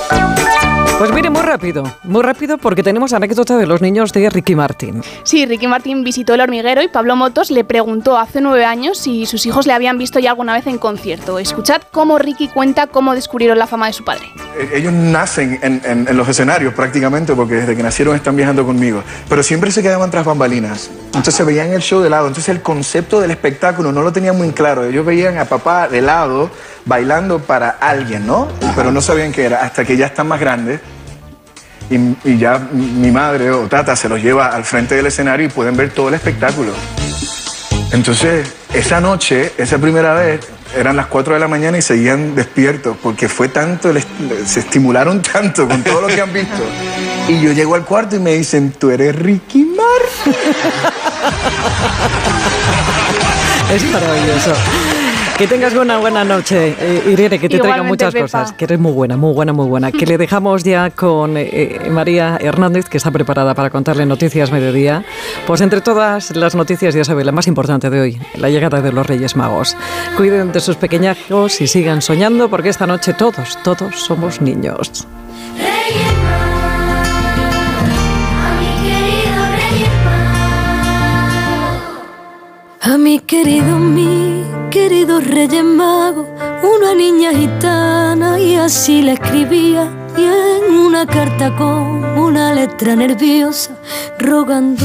Pues mire, muy rápido, muy rápido porque tenemos anécdota de los niños de Ricky Martin. Sí, Ricky Martin visitó el hormiguero y Pablo Motos le preguntó hace nueve años si sus hijos le habían visto ya alguna vez en concierto. Escuchad cómo Ricky cuenta cómo descubrieron la fama de su padre. Eh, Ellos nacen en, en- en los escenarios prácticamente porque desde que nacieron están viajando conmigo, pero siempre se quedaban tras bambalinas. Entonces veían el show de lado, entonces el concepto del espectáculo no lo tenían muy claro. Ellos veían a papá de lado bailando para alguien, ¿no? Pero no sabían qué era, hasta que ya están más grandes y, y ya mi madre o tata se los lleva al frente del escenario y pueden ver todo el espectáculo. Entonces, esa noche, esa primera vez, eran las 4 de la mañana y seguían despiertos porque fue tanto, se estimularon tanto con todo lo que han visto. Y yo llego al cuarto y me dicen, tú eres Ricky Martin. Es maravilloso. Que tengas una buena noche, eh, Irene, que te traigan Igualmente, muchas Pepa. cosas, que eres muy buena, muy buena, muy buena. Que le dejamos ya con eh, eh, María Hernández, que está preparada para contarle noticias mediodía. Pues entre todas las noticias, ya sabe, la más importante de hoy, la llegada de los Reyes Magos. Cuiden de sus pequeñajos y sigan soñando, porque esta noche todos, todos somos niños. A mi querido, mi querido Reyes Mago, una niña gitana y así la escribía. Y en una carta con una letra nerviosa, rogando.